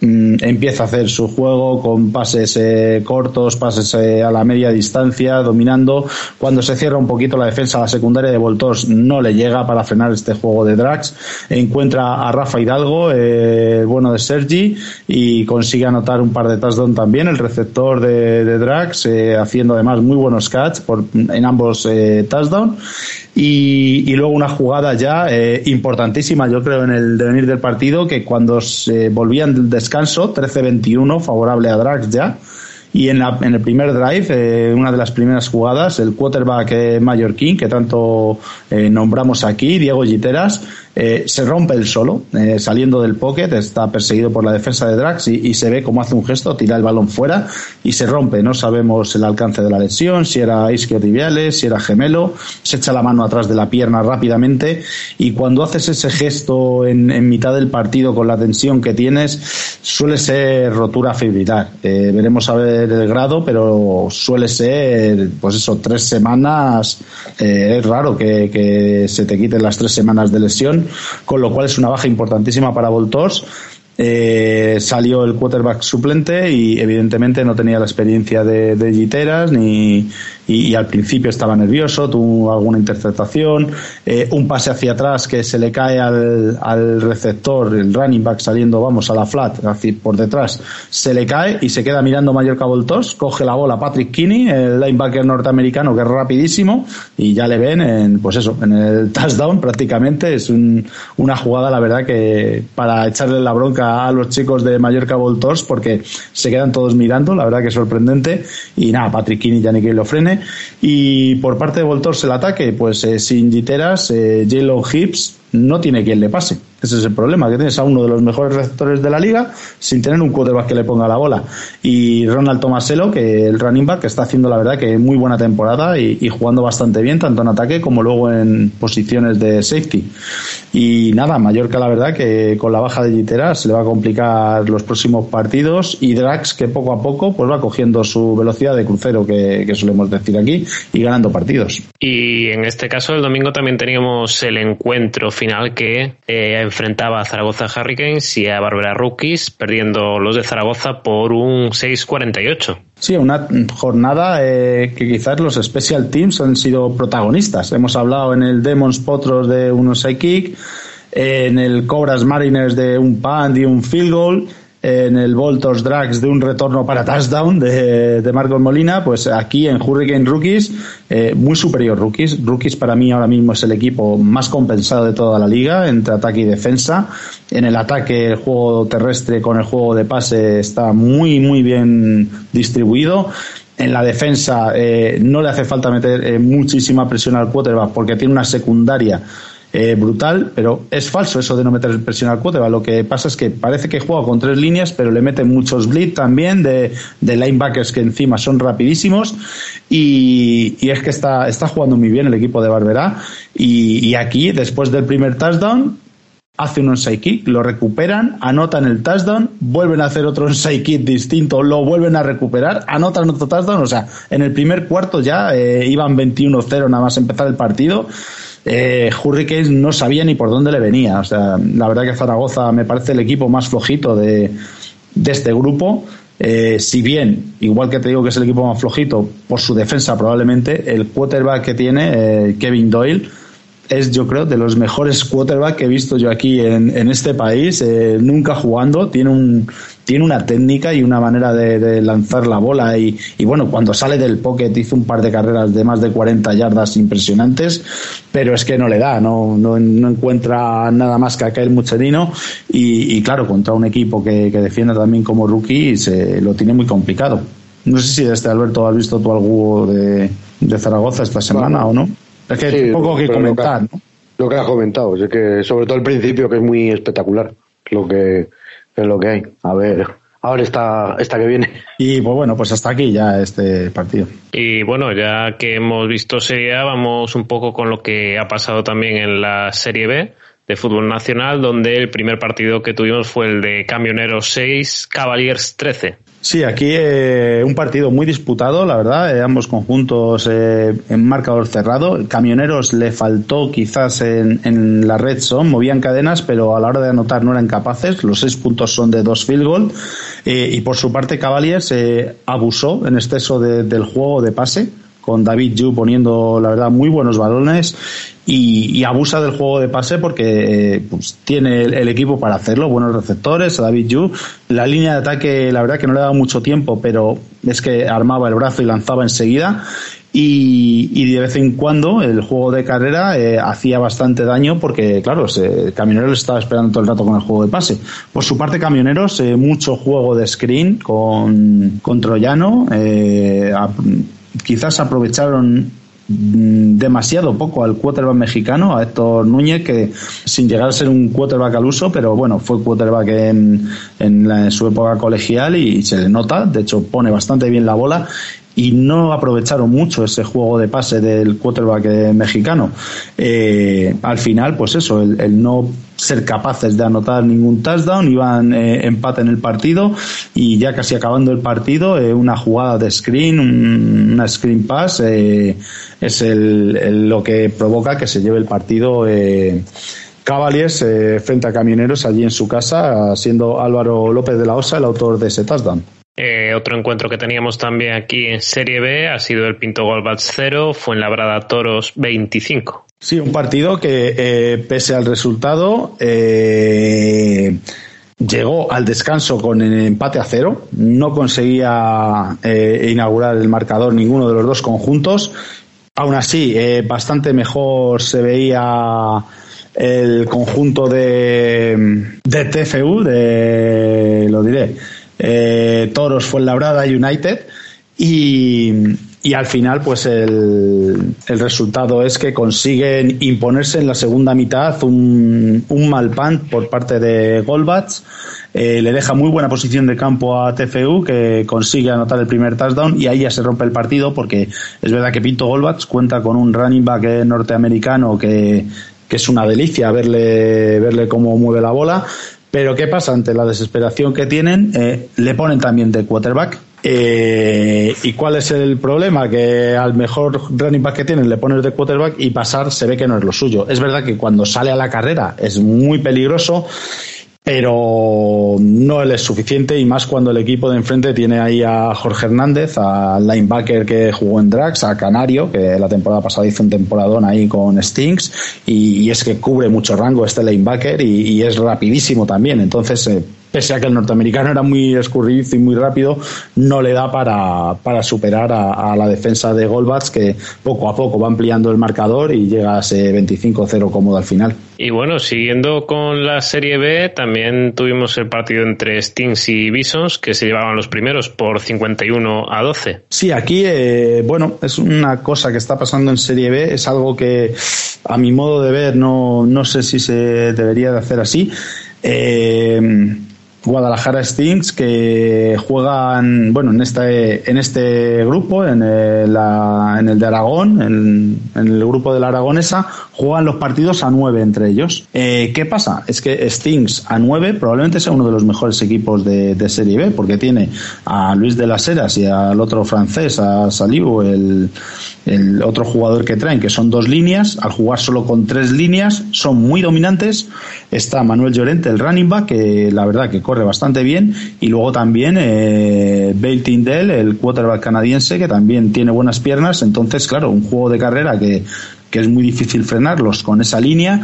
mmm, empieza a hacer su juego con pases eh, cortos pases eh, a la media distancia dominando. Cuando se cierra un poquito la defensa la secundaria de Voltors no le llega para frenar este juego de Drax. Encuentra a Rafa Hidalgo el bueno de Sergi y consigue anotar un par de touchdowns también. El receptor de, Drax haciendo además muy buenos catch por, en ambos eh, touchdowns y, luego una jugada ya eh, importantísima yo creo en el devenir del partido que cuando se volvían del descanso 13-21 favorable a Drax ya. Y en, la, en el primer drive, eh, una de las primeras jugadas, el quarterback eh, mallorquín, que tanto eh, nombramos aquí, Diego Giteras, eh, se rompe el solo, eh, saliendo del pocket, está perseguido por la defensa de Drax y, se ve como hace un gesto, tira el balón fuera y se rompe. No sabemos el alcance de la lesión, si era isquiotibiales, si era gemelo, se echa la mano atrás de la pierna rápidamente y cuando haces ese gesto en, mitad del partido con la tensión que tienes, suele ser rotura fibrilar. Eh, veremos a ver el grado, pero suele ser, pues eso, tres semanas. Eh, es raro que se te quiten las tres semanas de lesión con lo cual es una baja importantísima para Voltors. Eh, salió el quarterback suplente y evidentemente no tenía la experiencia de, de Giteras ni, y, al principio estaba nervioso, tuvo alguna interceptación, eh, un pase hacia atrás que se le cae al, al, receptor, el running back saliendo, vamos, a la flat, así por detrás, se le cae y se queda mirando Mallorca Voltos, coge la bola Patrick Kinney, el linebacker norteamericano que es rapidísimo y ya le ven en, pues eso, en el touchdown prácticamente, es un, una jugada la verdad que para echarle la bronca a los chicos de Mallorca Voltos porque se quedan todos mirando, la verdad que es sorprendente. Y nada, Patrick Kinney ya ni que lo frene y por parte de Voltors el ataque, pues eh, sin Giteras, eh, J-Lo Hips no tiene quien le pase. Ese es el problema, que tienes a uno de los mejores receptores de la liga sin tener un quarterback que le ponga la bola. Y Ronald Tomaselo, que el running back, que está haciendo la verdad que muy buena temporada y, jugando bastante bien, tanto en ataque como luego en posiciones de safety. Y nada, Mallorca la verdad que con la baja de Giteras se le va a complicar los próximos partidos y Drax que poco a poco pues va cogiendo su velocidad de crucero que, que solemos decir aquí y ganando partidos. Y en este caso el domingo también teníamos el encuentro final que eh, enfrentaba a Zaragoza Hurricanes y a Barbera Rookies, perdiendo los de Zaragoza por un 6-48. Sí, una jornada eh, que quizás los special teams han sido protagonistas. Hemos hablado en el Demons Potros de unos kick, en el Cobras Mariners de un punt y un field goal en el Voltos Drags de un retorno para touchdown de, de Marcos Molina, pues aquí en Hurricane Rookies, eh, muy superior Rookies. Rookies para mí ahora mismo es el equipo más compensado de toda la liga entre ataque y defensa. En el ataque el juego terrestre con el juego de pase está muy, muy bien distribuido en la defensa eh, no le hace falta meter eh, muchísima presión al quarterback porque tiene una secundaria eh, brutal, pero es falso eso de no meter presión al quarterback. Lo que pasa es que parece que juega con tres líneas, pero le meten muchos blitz también de, de linebackers que encima son rapidísimos y, y, es que está, está jugando muy bien el equipo de Barberá y, aquí, después del primer touchdown, hace un onside kick, lo recuperan, anotan el touchdown, vuelven a hacer otro onside kick distinto, lo vuelven a recuperar, anotan otro touchdown, o sea, en el primer cuarto ya eh, iban 21-0 nada más empezar el partido. Eh, Hurricanes no sabía ni por dónde le venía. O sea, la verdad que Zaragoza me parece el equipo más flojito de, este grupo. Eh, si bien, igual que te digo que es el equipo más flojito por su defensa probablemente, el quarterback que tiene, eh, Kevin Doyle, es yo creo de los mejores quarterback que he visto yo aquí en, en este país, eh, nunca jugando, tiene un tiene una técnica y una manera de, de lanzar la bola y, y, bueno, cuando sale del pocket hizo un par de carreras de más de 40 yardas impresionantes, pero es que no le da, no, no, no encuentra nada más que aquel mucherino y, y claro, contra un equipo que, que defiende también como rookie se lo tiene muy complicado. No sé si este Alberto has visto tú algo de, de Zaragoza esta semana bueno, o no. Es que sí, poco que comentar, lo que, ¿no? Lo que has comentado, es que sobre todo el principio que es muy espectacular, lo que es lo que hay. A ver, ahora está esta que viene. Y pues bueno, pues hasta aquí ya este partido. Y bueno, ya que hemos visto Serie A, vamos un poco con lo que ha pasado también en la Serie B de fútbol nacional, donde el primer partido que tuvimos fue el de Camioneros 6, Cavaliers 13. Sí, aquí eh, un partido muy disputado, la verdad, eh, ambos conjuntos eh, en marcador cerrado. Camioneros le faltó quizás en, en, la red son, movían cadenas, pero a la hora de anotar no eran capaces. Los seis puntos son de dos field goal. y por su parte, Cavaliers abusó en exceso de, del juego de pase con David Yu poniendo, la verdad, muy buenos balones y, y abusa del juego de pase porque eh, pues, tiene el, el, equipo para hacerlo, buenos receptores, David Yu. La línea de ataque, la verdad que no le daba mucho tiempo, pero es que armaba el brazo y lanzaba enseguida. Y, y, de vez en cuando el juego de carrera eh, hacía bastante daño porque, claro, Camioneros estaba esperando todo el rato con el juego de pase. Por su parte, Camioneros, eh, mucho juego de screen con, con Troyano. Eh, a, quizás aprovecharon demasiado poco al quarterback mexicano, a Héctor Núñez, que sin llegar a ser un quarterback al uso, pero bueno, fue quarterback en, en, la, en su época colegial y se le nota, de hecho pone bastante bien la bola y no aprovecharon mucho ese juego de pase del quarterback mexicano. Eh, al final, pues eso, el, no ser capaces de anotar ningún touchdown, iban eh, empate en el partido y ya casi acabando el partido, eh, una jugada de screen, un, una screen pass, eh, es el, lo que provoca que se lleve el partido. Cavaliers frente a Camioneros allí en su casa, siendo Álvaro López de la Osa el autor de ese touchdown. Eh, otro encuentro que teníamos también aquí en Serie B ha sido el Pinto Golbats 0, fue en Labrada Toros 25. Sí, un partido que eh, pese al resultado eh, llegó al descanso con el empate a cero, no conseguía eh, inaugurar el marcador ninguno de los dos conjuntos. Aún así, bastante mejor se veía el conjunto de, de TFU, de, lo diré, eh, Toros fue Labrada United y, y al final pues el, el, resultado es que consiguen imponerse en la segunda mitad un, un mal punt por parte de Golbats eh, le deja muy buena posición de campo a TFU que consigue anotar el primer touchdown y ahí ya se rompe el partido porque es verdad que Pinto Golbats cuenta con un running back norteamericano que, que es una delicia verle, verle cómo mueve la bola pero ¿qué pasa? Ante la desesperación que tienen, eh, le ponen también de quarterback. Eh, ¿Y cuál es el problema? Que al mejor running back que tienen le pones de quarterback y pasar se ve que no es lo suyo. Es verdad que cuando sale a la carrera es muy peligroso pero no él es suficiente y más cuando el equipo de enfrente tiene ahí a Jorge Hernández, al linebacker que jugó en Drax, a Canario, que la temporada pasada hizo un temporadón ahí con Stings y, y es que cubre mucho rango este linebacker y, y es rapidísimo también, entonces eh, pese a que el norteamericano era muy escurridizo y muy rápido, no le da para, para superar a, la defensa de Goldbats, que poco a poco va ampliando el marcador y llega a ese 25-0 cómodo al final. Y bueno, siguiendo con la Serie B, también tuvimos el partido entre Stings y Bisons, que se llevaban los primeros por 51 a 12. Sí, aquí, eh, bueno, es una cosa que está pasando en Serie B, es algo que a mi modo de ver no, no sé si se debería de hacer así. Eh, Guadalajara Stings que juegan bueno en este en este grupo en el, en el de Aragón en, el grupo de la Aragonesa juegan los partidos a nueve entre ellos eh, ¿qué pasa? es que Stings a nueve probablemente sea uno de los mejores equipos de, Serie B porque tiene a Luis de las Heras y al otro francés a Salivo el, otro jugador que traen que son dos líneas al jugar solo con tres líneas son muy dominantes está Manuel Llorente el running back que la verdad que corre bastante bien. Y luego también eh, Tindell, el quarterback canadiense, que también tiene buenas piernas. Entonces, claro, un juego de carrera que, que es muy difícil frenarlos con esa línea.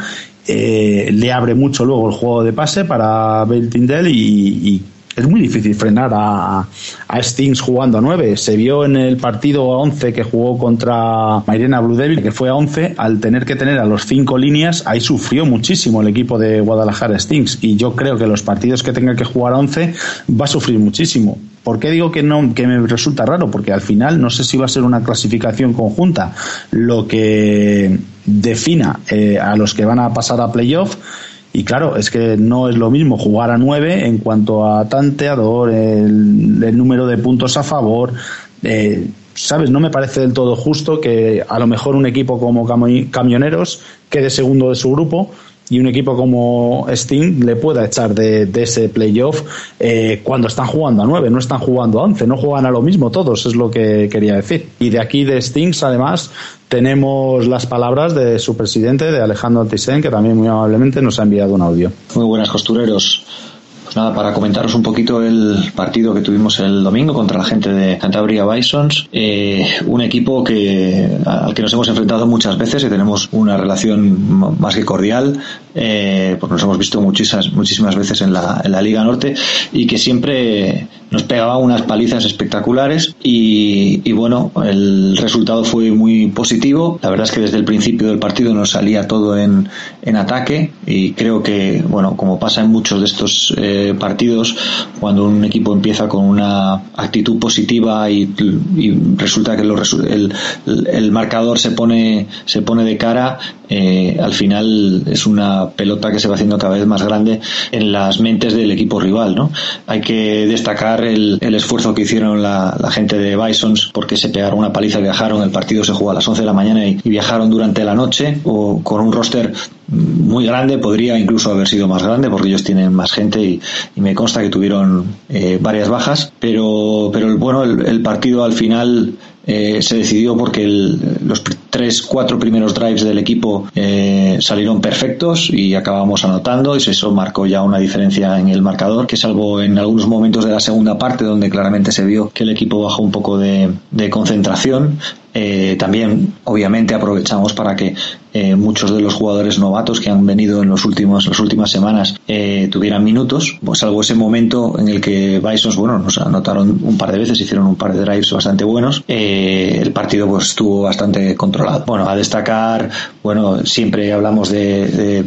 Eh, le abre mucho luego el juego de pase para Bale Tindell y, y es muy difícil frenar a, a Stings jugando a 9. Se vio en el partido a 11 que jugó contra Mairena Blue Devil, que fue a 11, al tener que tener a los cinco líneas, ahí sufrió muchísimo el equipo de Guadalajara Stings. Y yo creo que los partidos que tenga que jugar a 11 va a sufrir muchísimo. ¿Por qué digo que no que me resulta raro? Porque al final no sé si va a ser una clasificación conjunta lo que defina eh, a los que van a pasar a playoff y claro, es que no es lo mismo jugar a nueve en cuanto a tanteador, el, número de puntos a favor. Eh, ¿Sabes? No me parece del todo justo que a lo mejor un equipo como Camioneros quede segundo de su grupo y un equipo como Steam le pueda echar de, ese playoff eh, cuando están jugando a 9, no están jugando a 11, no juegan a lo mismo todos, es lo que quería decir. Y de aquí de Stings, además, tenemos las palabras de su presidente, de Alejandro Antisen, que también muy amablemente nos ha enviado un audio. Muy buenas costureros. Pues nada, para comentaros un poquito el partido que tuvimos el domingo contra la gente de Cantabria Bisons, eh, un equipo que al que nos hemos enfrentado muchas veces y tenemos una relación más que cordial, eh, porque nos hemos visto muchísimas, muchísimas veces en la, en la Liga Norte y que siempre nos pegaba unas palizas espectaculares y, y, bueno, el resultado fue muy positivo. La verdad es que desde el principio del partido nos salía todo en, en ataque y creo que, bueno, como pasa en muchos de estos eh, partidos, cuando un equipo empieza con una actitud positiva y, y resulta que el, el, marcador se pone, se pone de cara, eh, al final es una pelota que se va haciendo cada vez más grande en las mentes del equipo rival, ¿no? Hay que destacar el, esfuerzo que hicieron la, gente de Bisons porque se pegaron una paliza, viajaron, el partido se jugó a las 11 de la mañana y, viajaron durante la noche o con un roster muy grande, podría incluso haber sido más grande porque ellos tienen más gente y, me consta que tuvieron eh, varias bajas, pero, pero bueno, el partido al final eh, se decidió porque los tres, cuatro primeros drives del equipo eh, salieron perfectos y acabamos anotando y eso marcó ya una diferencia en el marcador que salvo en algunos momentos de la segunda parte donde claramente se vio que el equipo bajó un poco de, concentración eh, también, obviamente, aprovechamos para que eh, muchos de los jugadores novatos que han venido en los últimos, las últimas semanas tuvieran minutos, pues salvo ese momento en el que Bisons, bueno, nos anotaron un par de veces, hicieron un par de drives bastante buenos, el partido pues estuvo bastante controlado. Bueno, a destacar, bueno, siempre hablamos de,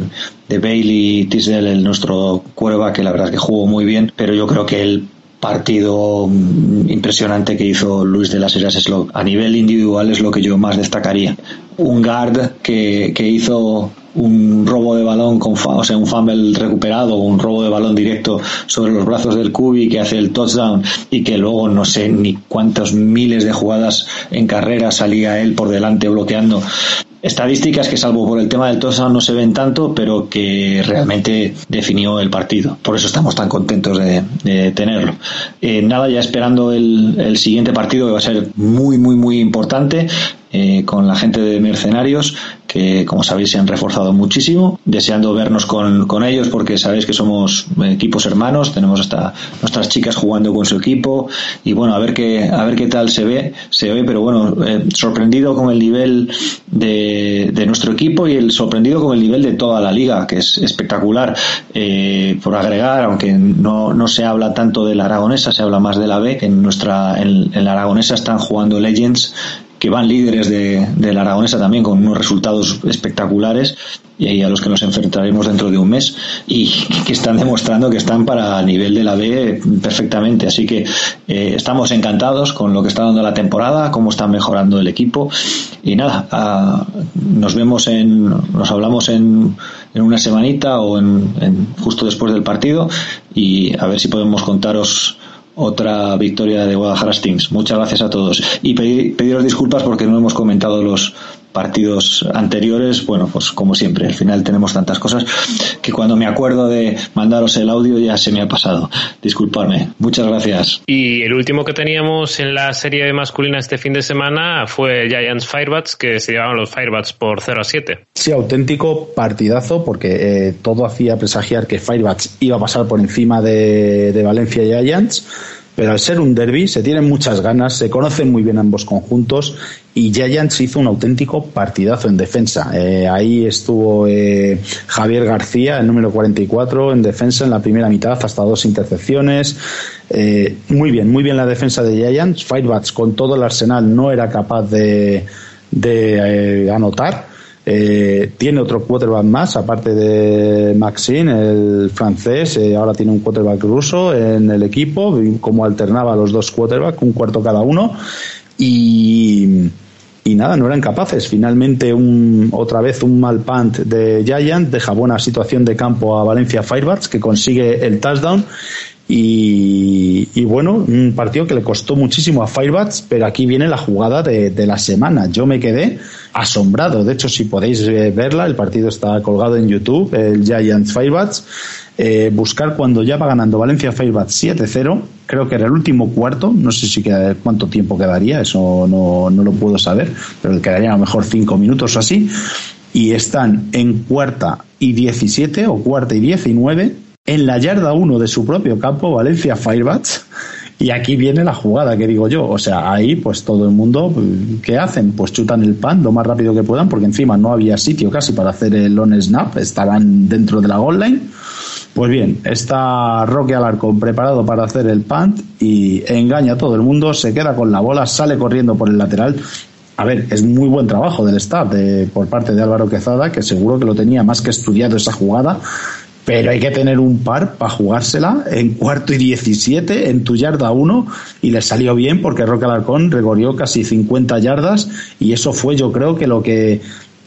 Bailey Tisdale, el nuestro cuerva, que la verdad es que jugó muy bien, pero yo creo que el partido impresionante que hizo Luis de las Heras es lo, a nivel individual es lo que yo más destacaría. Un guard que, que hizo un robo de balón con o sea un fumble recuperado un robo de balón directo sobre los brazos del Cubi que hace el touchdown y que luego no sé ni cuántos miles de jugadas en carrera salía él por delante bloqueando. Estadísticas que salvo por el tema del touchdown no se ven tanto pero que realmente definió el partido. Por eso estamos tan contentos de, tenerlo. Eh, nada ya esperando el, el siguiente partido que va a ser muy muy muy importante eh, con la gente de Mercenarios, que como sabéis se han reforzado muchísimo, deseando vernos con, con ellos porque sabéis que somos equipos hermanos, tenemos hasta nuestras chicas jugando con su equipo y bueno, a ver qué, a ver qué tal se ve, se ve, pero bueno, eh, sorprendido con el nivel de, de, nuestro equipo y el sorprendido con el nivel de toda la liga, que es espectacular. Eh, por agregar, aunque no, no se habla tanto de la aragonesa, se habla más de la B, en nuestra, en, en la aragonesa están jugando Legends que van líderes de, de, la Aragonesa también con unos resultados espectaculares y a los que nos enfrentaremos dentro de un mes y que están demostrando que están para el nivel de la B perfectamente. Así que eh, estamos encantados con lo que está dando la temporada, cómo está mejorando el equipo y nada, a, nos vemos en, nos hablamos en, en una semanita o en, en justo después del partido y a ver si podemos contaros otra victoria de Guadalajara Stings. Muchas gracias a todos. Y pedir, pediros disculpas porque no hemos comentado los partidos anteriores. Bueno, pues como siempre, al final tenemos tantas cosas que cuando me acuerdo de mandaros el audio ya se me ha pasado. Disculpadme. Muchas gracias. Y el último que teníamos en la serie masculina este fin de semana fue Giants Firebats, que se llevaban los Firebats por 0 a 7. Sí, auténtico partidazo porque eh, todo hacía presagiar que Firebats iba a pasar por encima de, de Valencia Giants pero al ser un derby se tienen muchas ganas, se conocen muy bien ambos conjuntos y Giants hizo un auténtico partidazo en defensa. Eh, ahí estuvo eh, Javier García, el número 44, en defensa en la primera mitad, hasta dos intercepciones. Eh, muy bien, muy bien la defensa de Giants. Firebats con todo el arsenal no era capaz de, de anotar eh, tiene otro quarterback más, aparte de Maxine, el francés, eh, ahora tiene un quarterback ruso en el equipo, como alternaba los dos quarterbacks, un cuarto cada uno, y, y nada, no eran capaces. Finalmente, un, otra vez un mal punt de Giant deja buena situación de campo a Valencia Firebats, que consigue el touchdown. Y, bueno, un partido que le costó muchísimo a Firebats, pero aquí viene la jugada de, la semana. Yo me quedé asombrado. De hecho, si podéis verla, el partido está colgado en YouTube, el Giants Firebats. Eh, buscar cuando ya va ganando Valencia Firebats 7-0, creo que era el último cuarto, no sé si queda, cuánto tiempo quedaría, eso no, no lo puedo saber, pero quedaría a lo mejor cinco minutos o así, y están en cuarta y 17 o cuarta y 19 en la yarda 1 de su propio campo, Valencia Firebats. Y aquí viene la jugada que digo yo. O sea, ahí pues todo el mundo, ¿qué hacen? Pues chutan el pan lo más rápido que puedan porque encima no había sitio casi para hacer el on snap. Estaban dentro de la goal line. Pues bien, está Roque Alarcón preparado para hacer el punt y engaña a todo el mundo, se queda con la bola, sale corriendo por el lateral. A ver, es muy buen trabajo del staff de, por parte de Álvaro Quezada, que seguro que lo tenía más que estudiado esa jugada pero hay que tener un par para jugársela en cuarto y 17 en tu yarda 1 y le salió bien porque Roque Alarcón recorrió casi 50 yardas y eso fue yo creo que lo que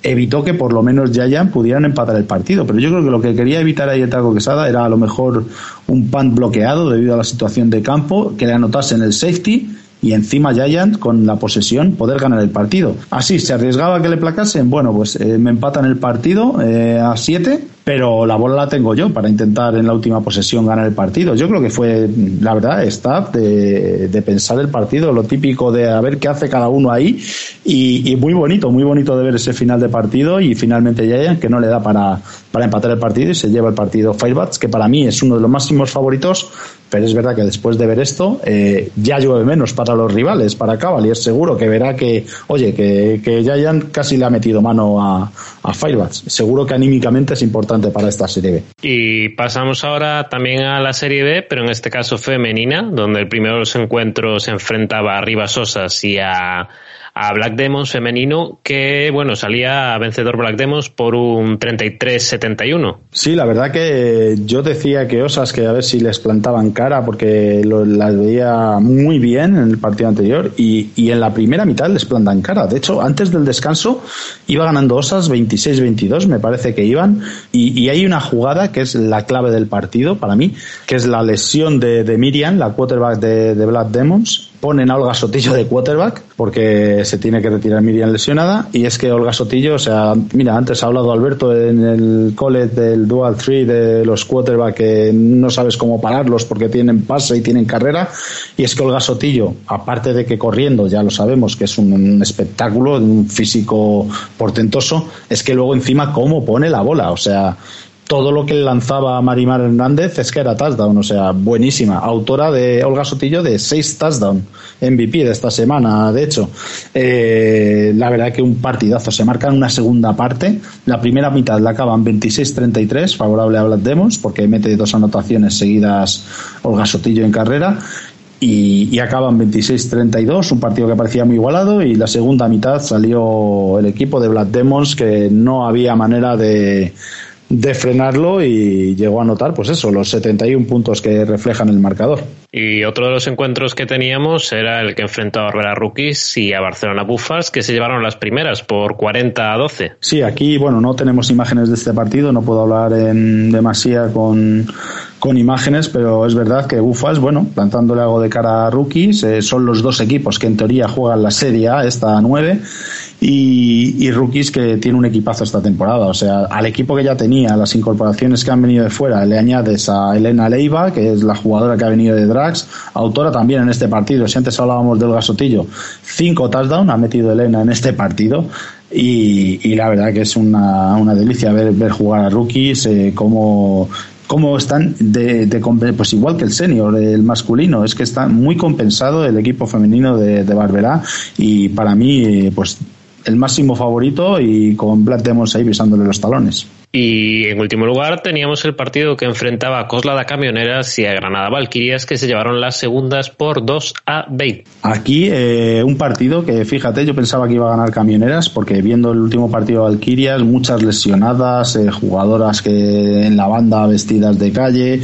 evitó que por lo menos Yayan pudieran empatar el partido. Pero yo creo que lo que quería evitar ahí el Taco Quesada era a lo mejor un punt bloqueado debido a la situación de campo, que le anotasen el safety y encima Giant con la posesión poder ganar el partido. Así, se arriesgaba que le placasen, bueno, pues eh, me empatan el partido eh, a 7, pero la bola la tengo yo para intentar en la última posesión ganar el partido. Yo creo que fue, la verdad, staff de, pensar el partido, lo típico de a ver qué hace cada uno ahí y, y, muy bonito, muy bonito de ver ese final de partido y finalmente Giant que no le da para, para empatar el partido y se lleva el partido Firebats, que para mí es uno de los máximos favoritos pero es verdad que después de ver esto eh, ya llueve menos para los rivales, para Cavaliers seguro que verá que, oye, que, que casi le ha metido mano a, a. Seguro que anímicamente es importante para esta Serie B. Y pasamos ahora también a la Serie B, pero en este caso femenina, donde el primero de los encuentros se enfrentaba a Rivas Sosas y a a Black Demons femenino que, bueno, salía vencedor Black Demons por un 33-71. Sí, la verdad que yo decía que Osas que a ver si les plantaban cara porque las veía muy bien en el partido anterior y, y, en la primera mitad les plantan cara. De hecho, antes del descanso iba ganando Osas 26-22, me parece que iban, y, y, hay una jugada que es la clave del partido para mí, que es la lesión de, de Miriam, la quarterback de, de Black Demons, ponen a Olga Sotillo de quarterback porque se tiene que retirar Miriam lesionada y es que Olga Sotillo, o sea, mira, antes ha hablado Alberto en el college del dual three de los quarterback que no sabes cómo pararlos porque tienen pase y tienen carrera y es que Olga Sotillo, aparte de que corriendo, ya lo sabemos que es un espectáculo, un físico portentoso, es que luego encima cómo pone la bola, o sea, todo lo que lanzaba Marimar Hernández es que era touchdown, o sea, buenísima. Autora de Olga Sotillo de seis touchdown MVP de esta semana, de hecho. Eh, la verdad que un partidazo. Se marca en una segunda parte. La primera mitad la acaban 26-33, favorable a Vlad Demos, porque mete dos anotaciones seguidas Olga Sotillo en carrera. Y, y, acaban 26-32, un partido que parecía muy igualado y la segunda mitad salió el equipo de Vlad Demons que no había manera de, de frenarlo y llegó a anotar, pues eso, los 71 puntos que reflejan el marcador. Y otro de los encuentros que teníamos era el que enfrentó a Barbera Rookies y a Barcelona Buffas, que se llevaron las primeras por 40 a 12. Sí, aquí, bueno, no tenemos imágenes de este partido, no puedo hablar en demasía con, con imágenes, pero es verdad que Buffas, bueno, plantándole algo de cara a Rookies, eh, son los dos equipos que en teoría juegan la Serie A, esta 9, y, Rookies que tiene un equipazo esta temporada. O sea, al equipo que ya tenía, las incorporaciones que han venido de fuera, le añades a Elena Leiva, que es la jugadora que ha venido de Drax, autora también en este partido. Si antes hablábamos del Gasotillo, cinco touchdowns ha metido Elena en este partido. Y, y la verdad que es una, una delicia ver, ver jugar a Rookies, eh, cómo están de, pues igual que el senior, el masculino, es que está muy compensado el equipo femenino de, de Barberá y para mí pues el máximo favorito y con Black Demons ahí pisándole los talones. Y en último lugar teníamos el partido que enfrentaba a Coslada Camioneras y a Granada Valquirias que se llevaron las segundas por 2 a 20. Aquí eh, un partido que fíjate, yo pensaba que iba a ganar Camioneras porque viendo el último partido de Valquirias, muchas lesionadas, eh, jugadoras que en la banda vestidas de calle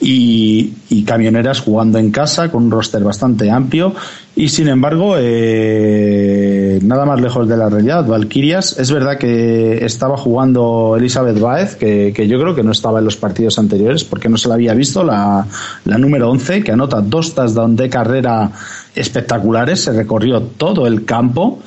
y, y, camioneras jugando en casa con un roster bastante amplio y sin embargo eh, nada más lejos de la realidad Valkyrias es verdad que estaba jugando Elizabeth Baez que, que, yo creo que no estaba en los partidos anteriores porque no se la había visto la, la número 11 que anota dos touchdowns de carrera espectaculares se recorrió todo el campo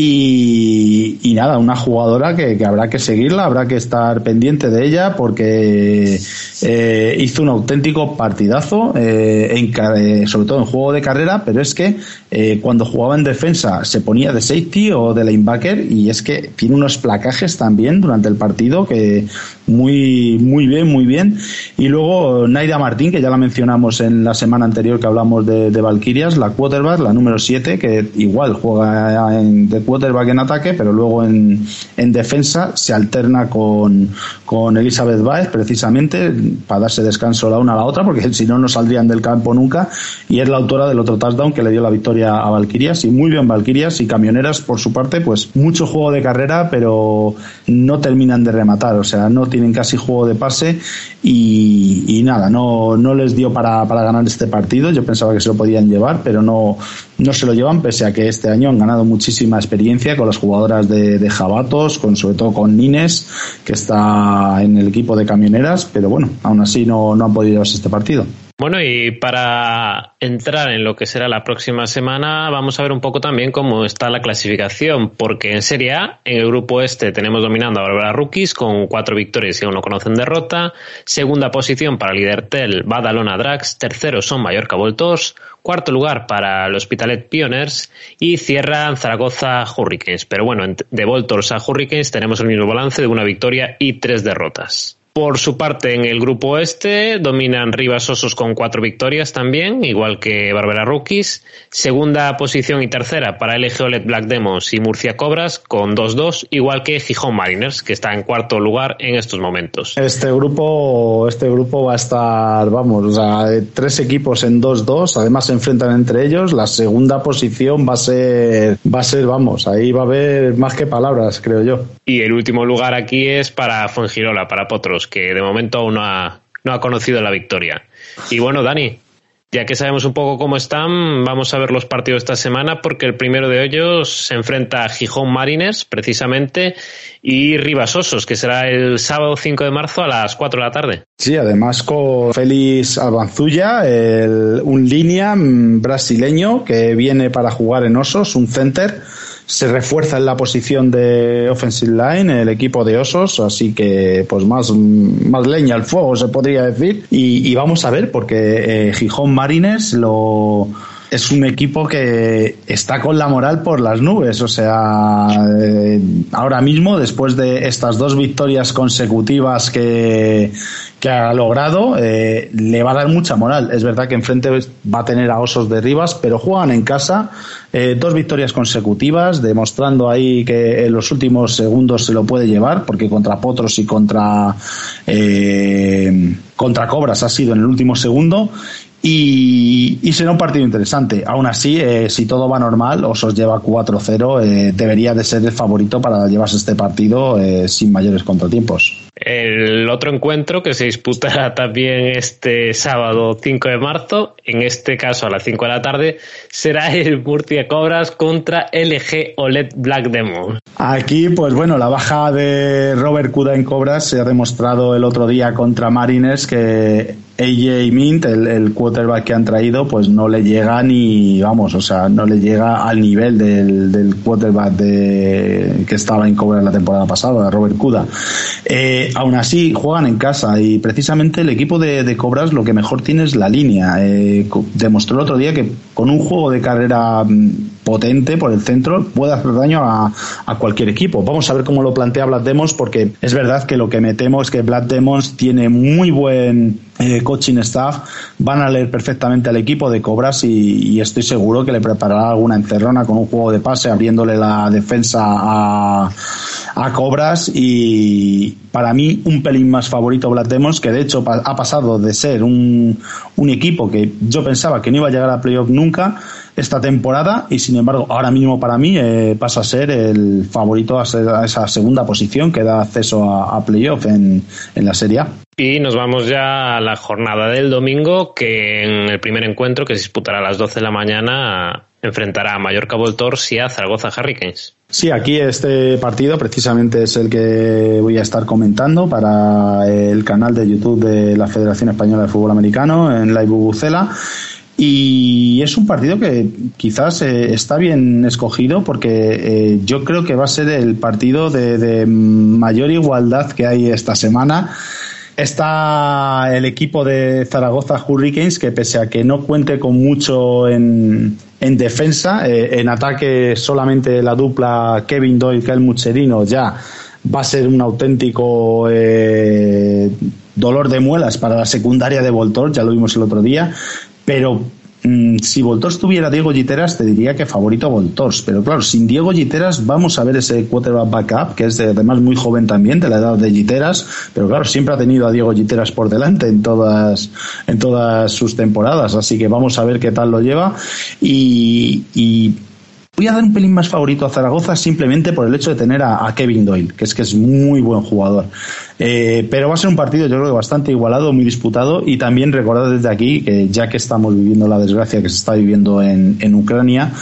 y, nada, una jugadora que, habrá que seguirla, habrá que estar pendiente de ella porque eh, hizo un auténtico partidazo, eh, en, sobre todo en juego de carrera, pero es que eh, cuando jugaba en defensa se ponía de safety o de linebacker y es que tiene unos placajes también durante el partido que muy, muy bien, muy bien. Y luego Naira Martín, que ya la mencionamos en la semana anterior que hablamos de, de Valkyrias, la quarterback, la número 7, que igual juega en, de quarterback en ataque, pero luego en, en defensa se alterna con, con Elizabeth Baez, precisamente, para darse descanso la una a la otra, porque si no, no saldrían del campo nunca. Y es la autora del otro touchdown que le dio la victoria a Valkyrias. Y muy bien Valkyrias y camioneras, por su parte, pues mucho juego de carrera, pero no terminan de rematar. O sea, no tienen casi juego de pase y, nada, no, no les dio para, para ganar este partido. Yo pensaba que se lo podían llevar, pero no, no se lo llevan, pese a que este año han ganado muchísima experiencia con las jugadoras de, de Jabatos, con, sobre todo con Nines, que está en el equipo de camioneras, pero bueno, aún así no, no han podido llevarse este partido. Bueno, y para entrar en lo que será la próxima semana, vamos a ver un poco también cómo está la clasificación, porque en Serie A, en el grupo este, tenemos dominando a Barbara Rookies con cuatro victorias y aún no conocen derrota. Segunda posición para Lidertel, Badalona Drax. Tercero son Mallorca Voltos. Cuarto lugar para el Hospitalet Pioners. Y cierran Zaragoza Hurricanes. Pero bueno, de Voltors a Hurricanes tenemos el mismo balance de una victoria y tres derrotas. Por su parte, en el grupo este dominan Rivas Osos con cuatro victorias también, igual que Barbera Rookies. Segunda posición y tercera para LG OLED Black Demos y Murcia Cobras con 2-2, igual que Gijón Mariners, que está en cuarto lugar en estos momentos. Este grupo, este grupo va a estar, vamos, o sea, tres equipos en 2-2, además se enfrentan entre ellos. La segunda posición va a ser, va a ser, vamos, ahí va a haber más que palabras, creo yo. Y el último lugar aquí es para Fuengirola, para Potros que de momento aún no ha, no ha conocido la victoria. Y bueno, Dani, Ya que sabemos un poco cómo están, vamos a ver los partidos esta semana porque el primero de ellos se enfrenta a Gijón Mariners, precisamente, y Rivas Osos, que será el sábado 5 de marzo a las 4 de la tarde. Sí, además con Félix Albanzulla, un línea mm, brasileño que viene para jugar en Osos, un center se refuerza en la posición de offensive line el equipo de Osos, así que pues más, más leña al fuego se podría decir. Y, vamos a ver, porque eh, Gijón Marines lo es un equipo que está con la moral por las nubes. O sea, eh, ahora mismo, después de estas dos victorias consecutivas que, que ha logrado, eh, le va a dar mucha moral. Es verdad que enfrente va a tener a Osos de Rivas, pero juegan en casa eh, dos victorias consecutivas, demostrando ahí que en los últimos segundos se lo puede llevar, porque contra Potros y contra, contra Cobras ha sido en el último segundo. Y, y, será un partido interesante. Aún así, eh, si todo va normal, Osos lleva 4-0, eh, debería de ser el favorito para llevarse este partido eh, sin mayores contratiempos. El otro encuentro que se disputará también este sábado 5 de marzo, en este caso a las 5 de la tarde, será el Murcia Cobras contra LG OLED Black Demon. Aquí, pues bueno, la baja de Robert Kuda en Cobras se ha demostrado el otro día contra Marines que AJ Mint, el, quarterback que han traído, pues no le llega ni, vamos, o sea, no le llega al nivel del, quarterback de, que estaba en Cobras la temporada pasada, Robert Kuda. Eh, aún así, juegan en casa y precisamente el equipo de, Cobras lo que mejor tiene es la línea. Eh, demostró el otro día que con un juego de carrera mm, potente por el centro puede hacer daño a, cualquier equipo. Vamos a ver cómo lo plantea Black Demons porque es verdad que lo que me temo es que Black Demons tiene muy buen eh, coaching staff, van a leer perfectamente al equipo de Cobras y, estoy seguro que le preparará alguna encerrona con un juego de pase abriéndole la defensa a, a Cobras y para mí un pelín más favorito Black Demons que de hecho ha pasado de ser un, un equipo que yo pensaba que no iba a llegar a playoff nunca esta temporada y sin embargo ahora mismo para mí eh, pasa a ser el favorito a, esa segunda posición que da acceso a, playoff en, en la Serie A. Y nos vamos ya a la jornada del domingo, que en el primer encuentro, que se disputará a las 12 de la mañana, enfrentará a Mallorca Voltors y a Zaragoza Hurricanes. Sí, aquí este partido precisamente es el que voy a estar comentando para el canal de YouTube de la Federación Española de Fútbol Americano en Live Bubucela. Y es un partido que quizás eh, está bien escogido porque eh, yo creo que va a ser el partido de, mayor igualdad que hay esta semana. Está el equipo de Zaragoza Hurricanes que pese a que no cuente con mucho en, defensa, eh, en ataque solamente la dupla Kevin Doyle que el Mucherino ya va a ser un auténtico dolor de muelas para la secundaria de Voltor, ya lo vimos el otro día, pero mm, si Voltors tuviera Diego Giteras, te diría que favorito Voltors. Pero claro, sin Diego Giteras vamos a ver ese quarterback backup, que es además muy joven también, de la edad de Giteras. Pero claro, siempre ha tenido a Diego Giteras por delante en todas, en todas sus temporadas. Así que vamos a ver qué tal lo lleva. Y, voy a dar un pelín más favorito a Zaragoza simplemente por el hecho de tener a Kevin Doyle, que es que es muy buen jugador. Eh, pero va a ser un partido, yo creo bastante igualado, muy disputado. Y también recordar desde aquí que ya que estamos viviendo la desgracia que se está viviendo en, en Ucrania,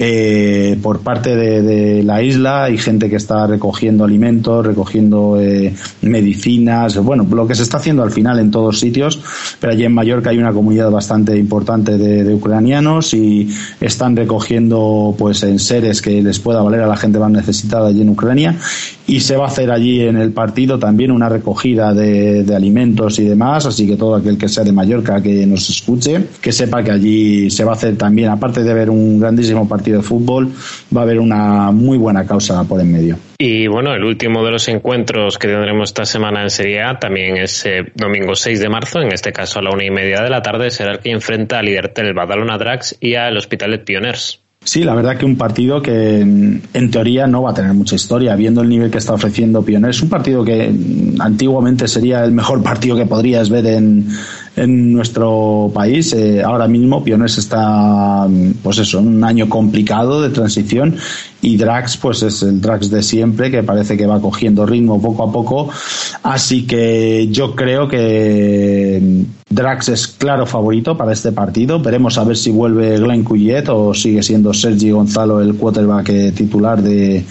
eh, por parte de, la isla hay gente que está recogiendo alimentos, recogiendo eh, medicinas, bueno, lo que se está haciendo al final en todos sitios. Pero allí en Mallorca hay una comunidad bastante importante de, ucranianos y están recogiendo pues en seres que les pueda valer a la gente más necesitada allí en Ucrania. Y se va a hacer allí en el partido también una recogida de, alimentos y demás, así que todo aquel que sea de Mallorca que nos escuche, que sepa que allí se va a hacer también, aparte de ver un grandísimo partido de fútbol, va a haber una muy buena causa por en medio. Y bueno, el último de los encuentros que tendremos esta semana en Serie A también es eh, domingo 6 de marzo, en este caso a la una y media de la tarde, será el que enfrenta al líder del Badalona Drax y al Hospitalet Pioners. Sí, la verdad que un partido que en teoría no va a tener mucha historia, viendo el nivel que está ofreciendo Pioneer. Es un partido que antiguamente sería el mejor partido que podrías ver en, en nuestro país. Eh, ahora mismo Piones está, pues eso, un año complicado de transición y Drax pues es el Drax de siempre que parece que va cogiendo ritmo poco a poco así que yo creo que Drax es claro favorito para este partido veremos a ver si vuelve Glenn Cuyet o sigue siendo Sergi Gonzalo el quarterback titular de,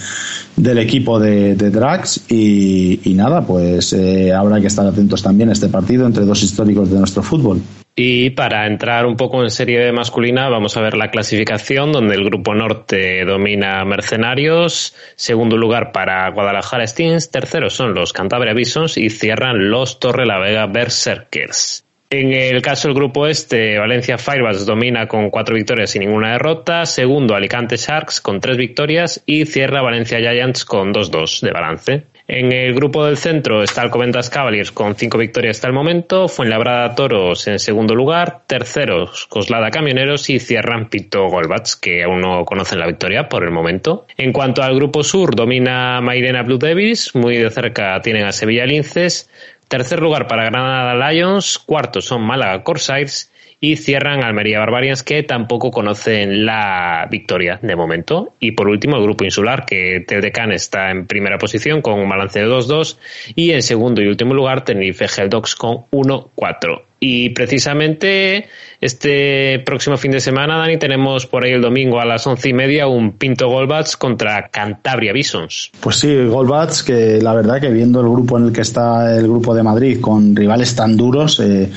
del equipo de, Drax y, nada pues eh, habrá que estar atentos también a este partido entre dos históricos de nuestro fútbol y para entrar un poco en serie masculina, vamos a ver la clasificación, donde el grupo norte domina Mercenarios, segundo lugar para Guadalajara Steams, tercero son los Cantabria Bisons y cierran los Torre la Vega Berserkers. En el caso del grupo este, Valencia Firebats domina con cuatro victorias y ninguna derrota. Segundo, Alicante Sharks con tres victorias y cierra Valencia Giants con 2-2 de balance. En el grupo del centro está el Coventas Cavaliers con cinco victorias hasta el momento, Fuenlabrada Toros en segundo lugar, terceros Coslada Camioneros y cierran Pito Golbats, que aún no conocen la victoria por el momento. En cuanto al grupo sur, domina Mairena Blue Devils, muy de cerca tienen a Sevilla Linces, tercer lugar para Granada Lions, cuarto son Málaga Corsairs y cierran Almería Barbarians que tampoco conocen la victoria de momento. Y por último el grupo insular que Tedecan está en primera posición con un balance de 2-2 y en segundo y último lugar Tenerife Dogs con 1-4. Y precisamente este próximo fin de semana, Dani, tenemos por ahí el domingo a las once y media un Pinto Golbats contra Cantabria Bisons. Pues sí, Golbats, que la verdad que viendo el grupo en el que está el grupo de Madrid con rivales tan duros, eh,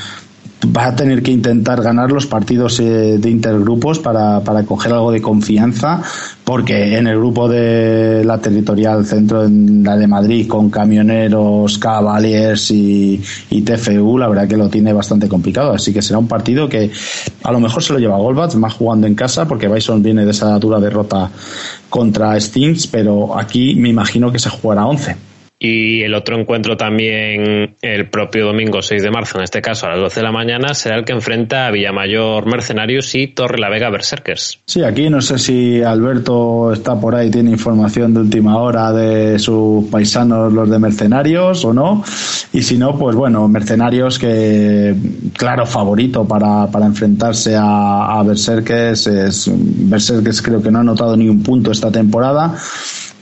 va a tener que intentar ganar los partidos eh, de intergrupos para, para coger algo de confianza, porque en el grupo de la territorial centro, en la de Madrid, con camioneros, Cavaliers y, y TFU, la verdad que lo tiene bastante complicado. Así que será un partido que a lo mejor se lo lleva Golbats, más jugando en casa, porque Bison viene de esa dura derrota contra Stings, pero aquí me imagino que se jugará 11. Y el otro encuentro también el propio domingo 6 de marzo, en este caso a las 12 de la mañana, será el que enfrenta a Villamayor Mercenarios y Torre la Vega Berserkers. Sí, aquí no sé si Alberto está por ahí, tiene información de última hora de sus paisanos, los de Mercenarios o no. Y si no, pues bueno, Mercenarios que, claro, favorito para, para enfrentarse a, a Berserkers. Es, Berserkers creo que no ha anotado ni un punto esta temporada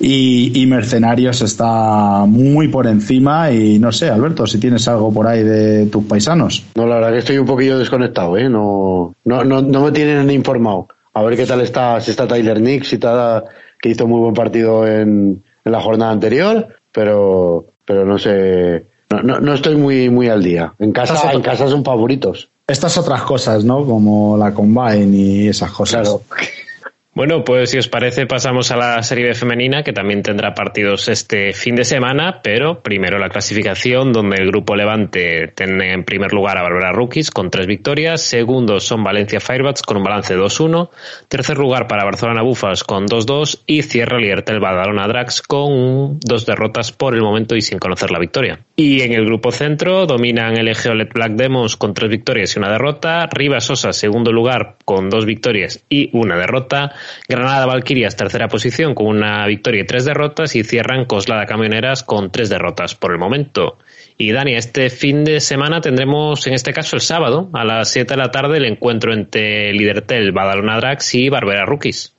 y, Mercenarios está muy por encima y no sé, Alberto, si tienes algo por ahí de tus paisanos. No, la verdad que estoy un poquillo desconectado, ¿eh? No, no, no, no me tienen informado. A ver qué tal está, si está Tyler Nix, si está, que hizo muy buen partido en, en la jornada anterior, pero, pero no sé, no, no, estoy muy, muy al día. En casa, en casa son favoritos. Estas otras cosas, ¿no? Como la Combine y esas cosas. Claro. Bueno, pues si os parece pasamos a la Serie B femenina que también tendrá partidos este fin de semana, pero primero la clasificación donde el grupo Levante tiene en primer lugar a Barbera Rookies con tres victorias, segundo son Valencia Firebats con un balance 2-1, tercer lugar para Barcelona Bufas con 2-2 y cierra Liertel Badalona Drax con dos derrotas por el momento y sin conocer la victoria. Y en el grupo centro dominan el Geolet Black Demos con tres victorias y una derrota, Rivas Sosa segundo lugar con dos victorias y una derrota, Granada Valquirias, tercera posición con una victoria y tres derrotas. Y cierran Coslada Camioneras con tres derrotas por el momento. Y Dani, este fin de semana tendremos, en este caso el sábado, a las 7 de la tarde, el encuentro entre Lidertel, Badalona Drax y Barbera Rookies.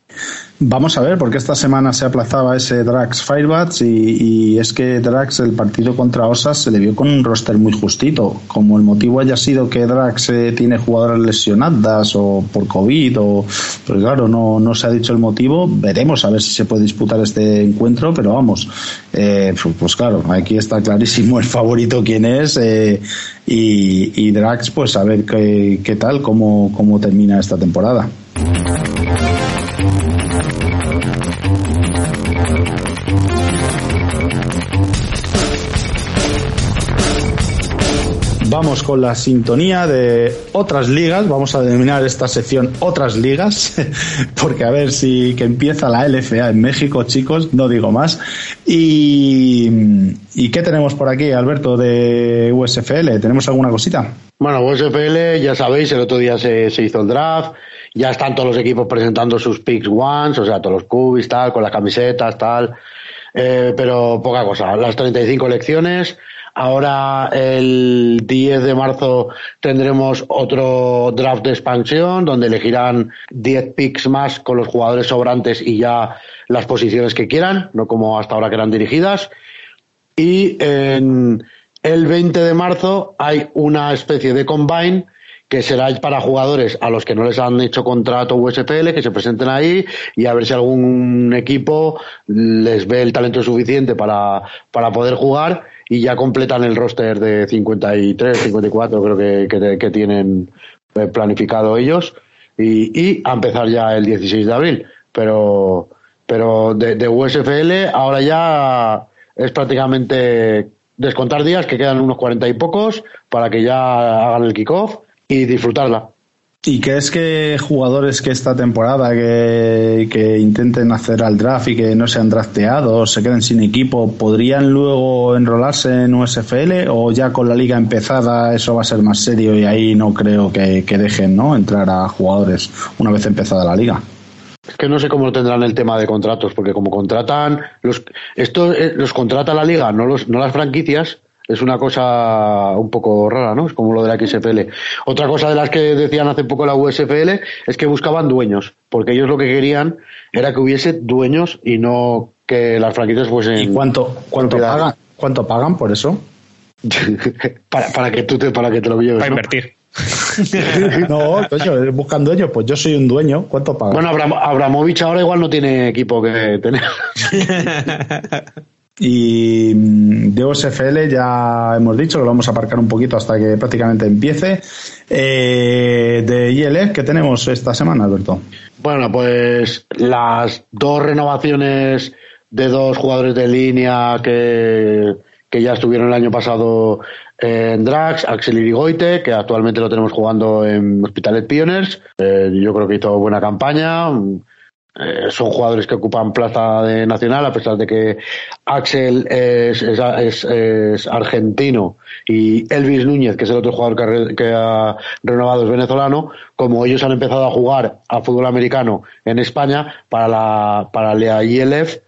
Vamos a ver, porque esta semana se aplazaba ese Drax Firebats y, y, es que Drax, el partido contra Osas, se le vio con un roster muy justito. Como el motivo haya sido que Drax eh, tiene jugadoras lesionadas o por COVID, o, pues claro, no, no se ha dicho el motivo. Veremos a ver si se puede disputar este encuentro, pero vamos, eh, pues, claro, aquí está clarísimo el favorito quién es eh, y, y, Drax, pues a ver qué, qué tal, cómo, cómo termina esta temporada. Vamos con la sintonía de otras ligas. Vamos a denominar esta sección otras ligas, porque a ver si que empieza la LFA en México, chicos, no digo más. Y, ¿y qué tenemos por aquí, Alberto, de USFL? ¿Tenemos alguna cosita? Bueno, USFL, ya sabéis, el otro día se hizo el draft ya están todos los equipos presentando sus picks ones, o sea, todos los cubis, tal, con las camisetas, tal. Eh, pero poca cosa. Las 35 elecciones Ahora el 10 de marzo tendremos otro draft de expansión donde elegirán 10 picks más con los jugadores sobrantes y ya las posiciones que quieran, no como hasta ahora que eran dirigidas. Y en el 20 de marzo hay una especie de combine que será para jugadores a los que no les han hecho contrato USPL, que se presenten ahí y a ver si algún equipo les ve el talento suficiente para, para poder jugar y ya completan el roster de 53, 54 creo que, que, tienen eh, planificado ellos y, y, a empezar ya el 16 de abril. Pero, pero de, de USFL ahora ya es prácticamente descontar días, que quedan unos 40 y pocos, para que ya hagan el kickoff y disfrutarla. ¿Y crees que jugadores que esta temporada que, que, intenten hacer al draft y que no sean drafteados, se queden sin equipo, podrían luego enrolarse en USFL o ya con la liga empezada eso va a ser más serio y ahí no creo que, que dejen ¿no? entrar a jugadores una vez empezada la liga? Es que no sé cómo tendrán el tema de contratos, porque como contratan, los, esto eh, los contrata la liga, no, los, no las franquicias, es una cosa un poco rara, ¿no? Es como lo de la XFL. Otra cosa de las que decían hace poco la USFL es que buscaban dueños, porque ellos lo que querían era que hubiese dueños y no que las franquicias fuesen. ¿Y cuánto, cuánto pagan? ¿Cuánto pagan por eso? para, para que tú te, para que te lo lleves. Para invertir. no, coño, buscan dueños, pues yo soy un dueño, ¿cuánto pagan? Bueno, Abram Abramovich ahora igual no tiene equipo que tener. Y mm, de OSFL ya hemos dicho, lo vamos a aparcar un poquito hasta que prácticamente empiece. Eh, de ILF, ¿qué tenemos esta semana, Alberto? Bueno, pues las dos renovaciones de dos jugadores de línea que, que ya estuvieron el año pasado en Drax, Axel Irigoite, que actualmente lo tenemos jugando en Hospitalet Pioneers. Eh, yo creo que hizo buena campaña. Eh, son jugadores que ocupan plaza de nacional, a pesar de que Axel es, es, es, argentino y Elvis Núñez, que es el otro jugador que, ha renovado, es venezolano. Como ellos han empezado a jugar a fútbol americano en España, para la, para la ILF,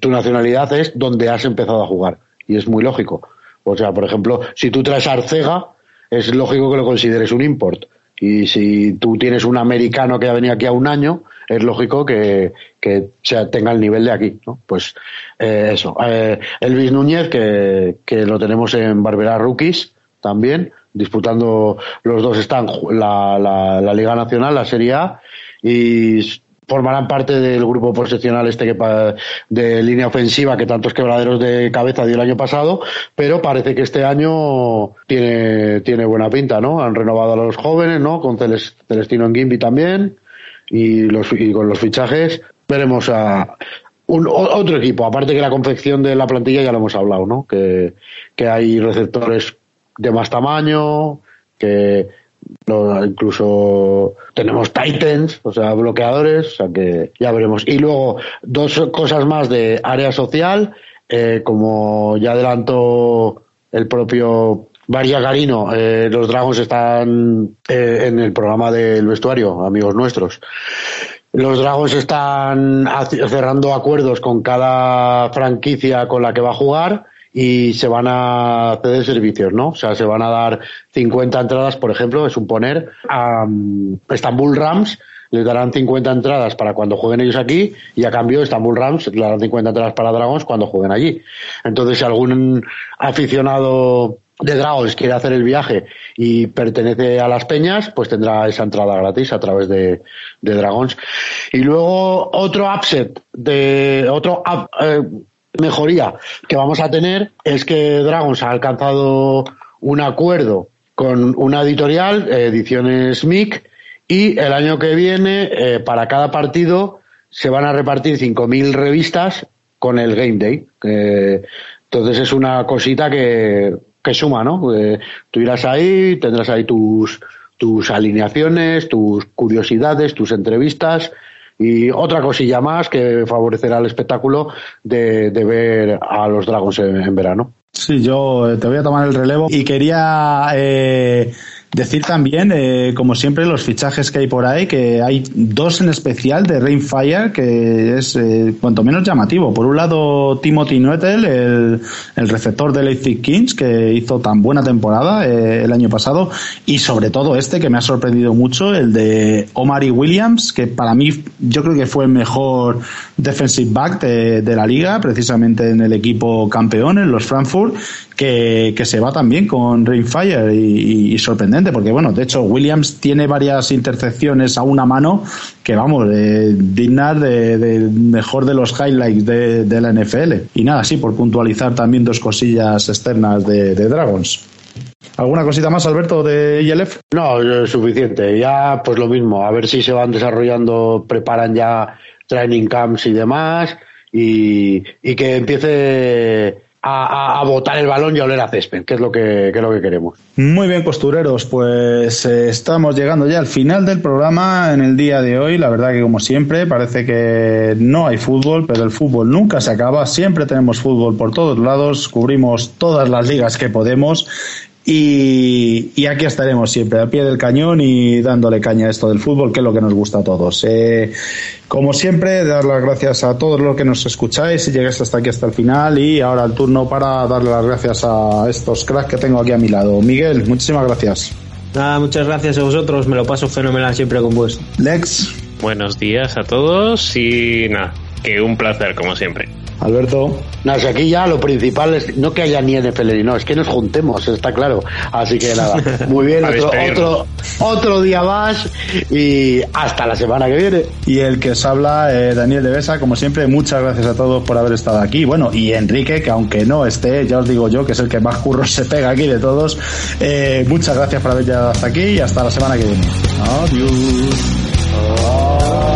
tu nacionalidad es donde has empezado a jugar. Y es muy lógico. O sea, por ejemplo, si tú traes Arcega, es lógico que lo consideres un import. Y si tú tienes un americano que ha venido aquí a un año, es lógico que, que tenga el nivel de aquí, ¿no? Pues eh, eso. Eh, Elvis Núñez, que, que lo tenemos en Barbera Rookies también, disputando, los dos están la, la, la Liga Nacional, la Serie A, y formarán parte del grupo posicional este que de línea ofensiva que tantos quebraderos de cabeza dio el año pasado, pero parece que este año tiene, tiene buena pinta, ¿no? Han renovado a los jóvenes, ¿no? Con Celestino en Gimbi también y, los, y con los fichajes veremos a un, otro equipo, aparte que la confección de la plantilla ya lo hemos hablado, ¿no? Que, que hay receptores de más tamaño, que incluso tenemos Titans, o sea, bloqueadores, o sea que ya veremos. Y luego dos cosas más de área social, eh, como ya adelantó el propio María Garino, eh, los Dragons están eh, en el programa del vestuario, amigos nuestros. Los Dragons están cerrando acuerdos con cada franquicia con la que va a jugar y se van a ceder servicios, ¿no? O sea, se van a dar 50 entradas, por ejemplo, es un poner, a Istanbul Rams les darán 50 entradas para cuando jueguen ellos aquí y a cambio Istanbul Rams les darán 50 entradas para Dragons cuando jueguen allí. Entonces, si algún aficionado de Dragons quiere hacer el viaje y pertenece a las peñas, pues tendrá esa entrada gratis a través de, de Dragons. Y luego otro upset de otro eh, mejoría que vamos a tener es que Dragons ha alcanzado un acuerdo con una editorial, Ediciones MIC, y el año que viene, eh, para cada partido, se van a repartir 5.000 revistas con el Game Day. entonces es una cosita que, que suma, ¿no? tú irás ahí, tendrás ahí tus, tus alineaciones, tus curiosidades, tus entrevistas y otra cosilla más que favorecerá el espectáculo de, de ver a los Dragons en, verano. Sí, yo eh, te voy a tomar el relevo y quería eh, Decir también, eh, como siempre, los fichajes que hay por ahí, que hay dos en especial de Rainfire, que es eh, cuanto menos llamativo. Por un lado, Timothy Noetel, el, receptor de Leipzig Kings, que hizo tan buena temporada eh, el año pasado, y sobre todo este, que me ha sorprendido mucho, el de Omari Williams, que para mí yo creo que fue el mejor defensive back de, la liga, precisamente en el equipo campeón, en los Frankfurt, que, que se va también con Rainfire y, y, sorprendente, porque bueno, de hecho Williams tiene varias intercepciones a una mano que vamos, eh, dignas de, mejor de los highlights de, la NFL. Y nada, sí, por puntualizar también dos cosillas externas de, Dragons. ¿Alguna cosita más, Alberto, de ILF? No, es suficiente. Ya, pues lo mismo, a ver si se van desarrollando, preparan ya training camps y demás, y que empiece a, botar el balón y a oler a césped, que es lo que, que, es lo que queremos. Muy bien, costureros, pues eh, estamos llegando ya al final del programa en el día de hoy. La verdad que como siempre parece que no hay fútbol, pero el fútbol nunca se acaba. Siempre tenemos fútbol por todos lados, cubrimos todas las ligas que podemos y, y, aquí estaremos siempre, al pie del cañón y dándole caña a esto del fútbol, que es lo que nos gusta a todos. Eh, como siempre, dar las gracias a todos los que nos escucháis y llegáis hasta aquí hasta el final. Y ahora el turno para darle las gracias a estos cracks que tengo aquí a mi lado. Miguel, muchísimas gracias. Nada, muchas gracias a vosotros, me lo paso fenomenal siempre con vos. Lex. Buenos días a todos y nada, que un placer como siempre. Alberto. No, si aquí ya lo principal es no que haya ni NFL ni no, es que nos juntemos, está claro. Así que nada, muy bien, otro, otro, otro, día más y hasta la semana que viene. Y el que os habla, eh, Daniel de Besa, como siempre, muchas gracias a todos por haber estado aquí. Bueno, y Enrique, que aunque no esté, ya os digo yo, que es el que más curros se pega aquí de todos, eh, muchas gracias por haber llegado hasta aquí y hasta la semana que viene. Adiós. Adiós.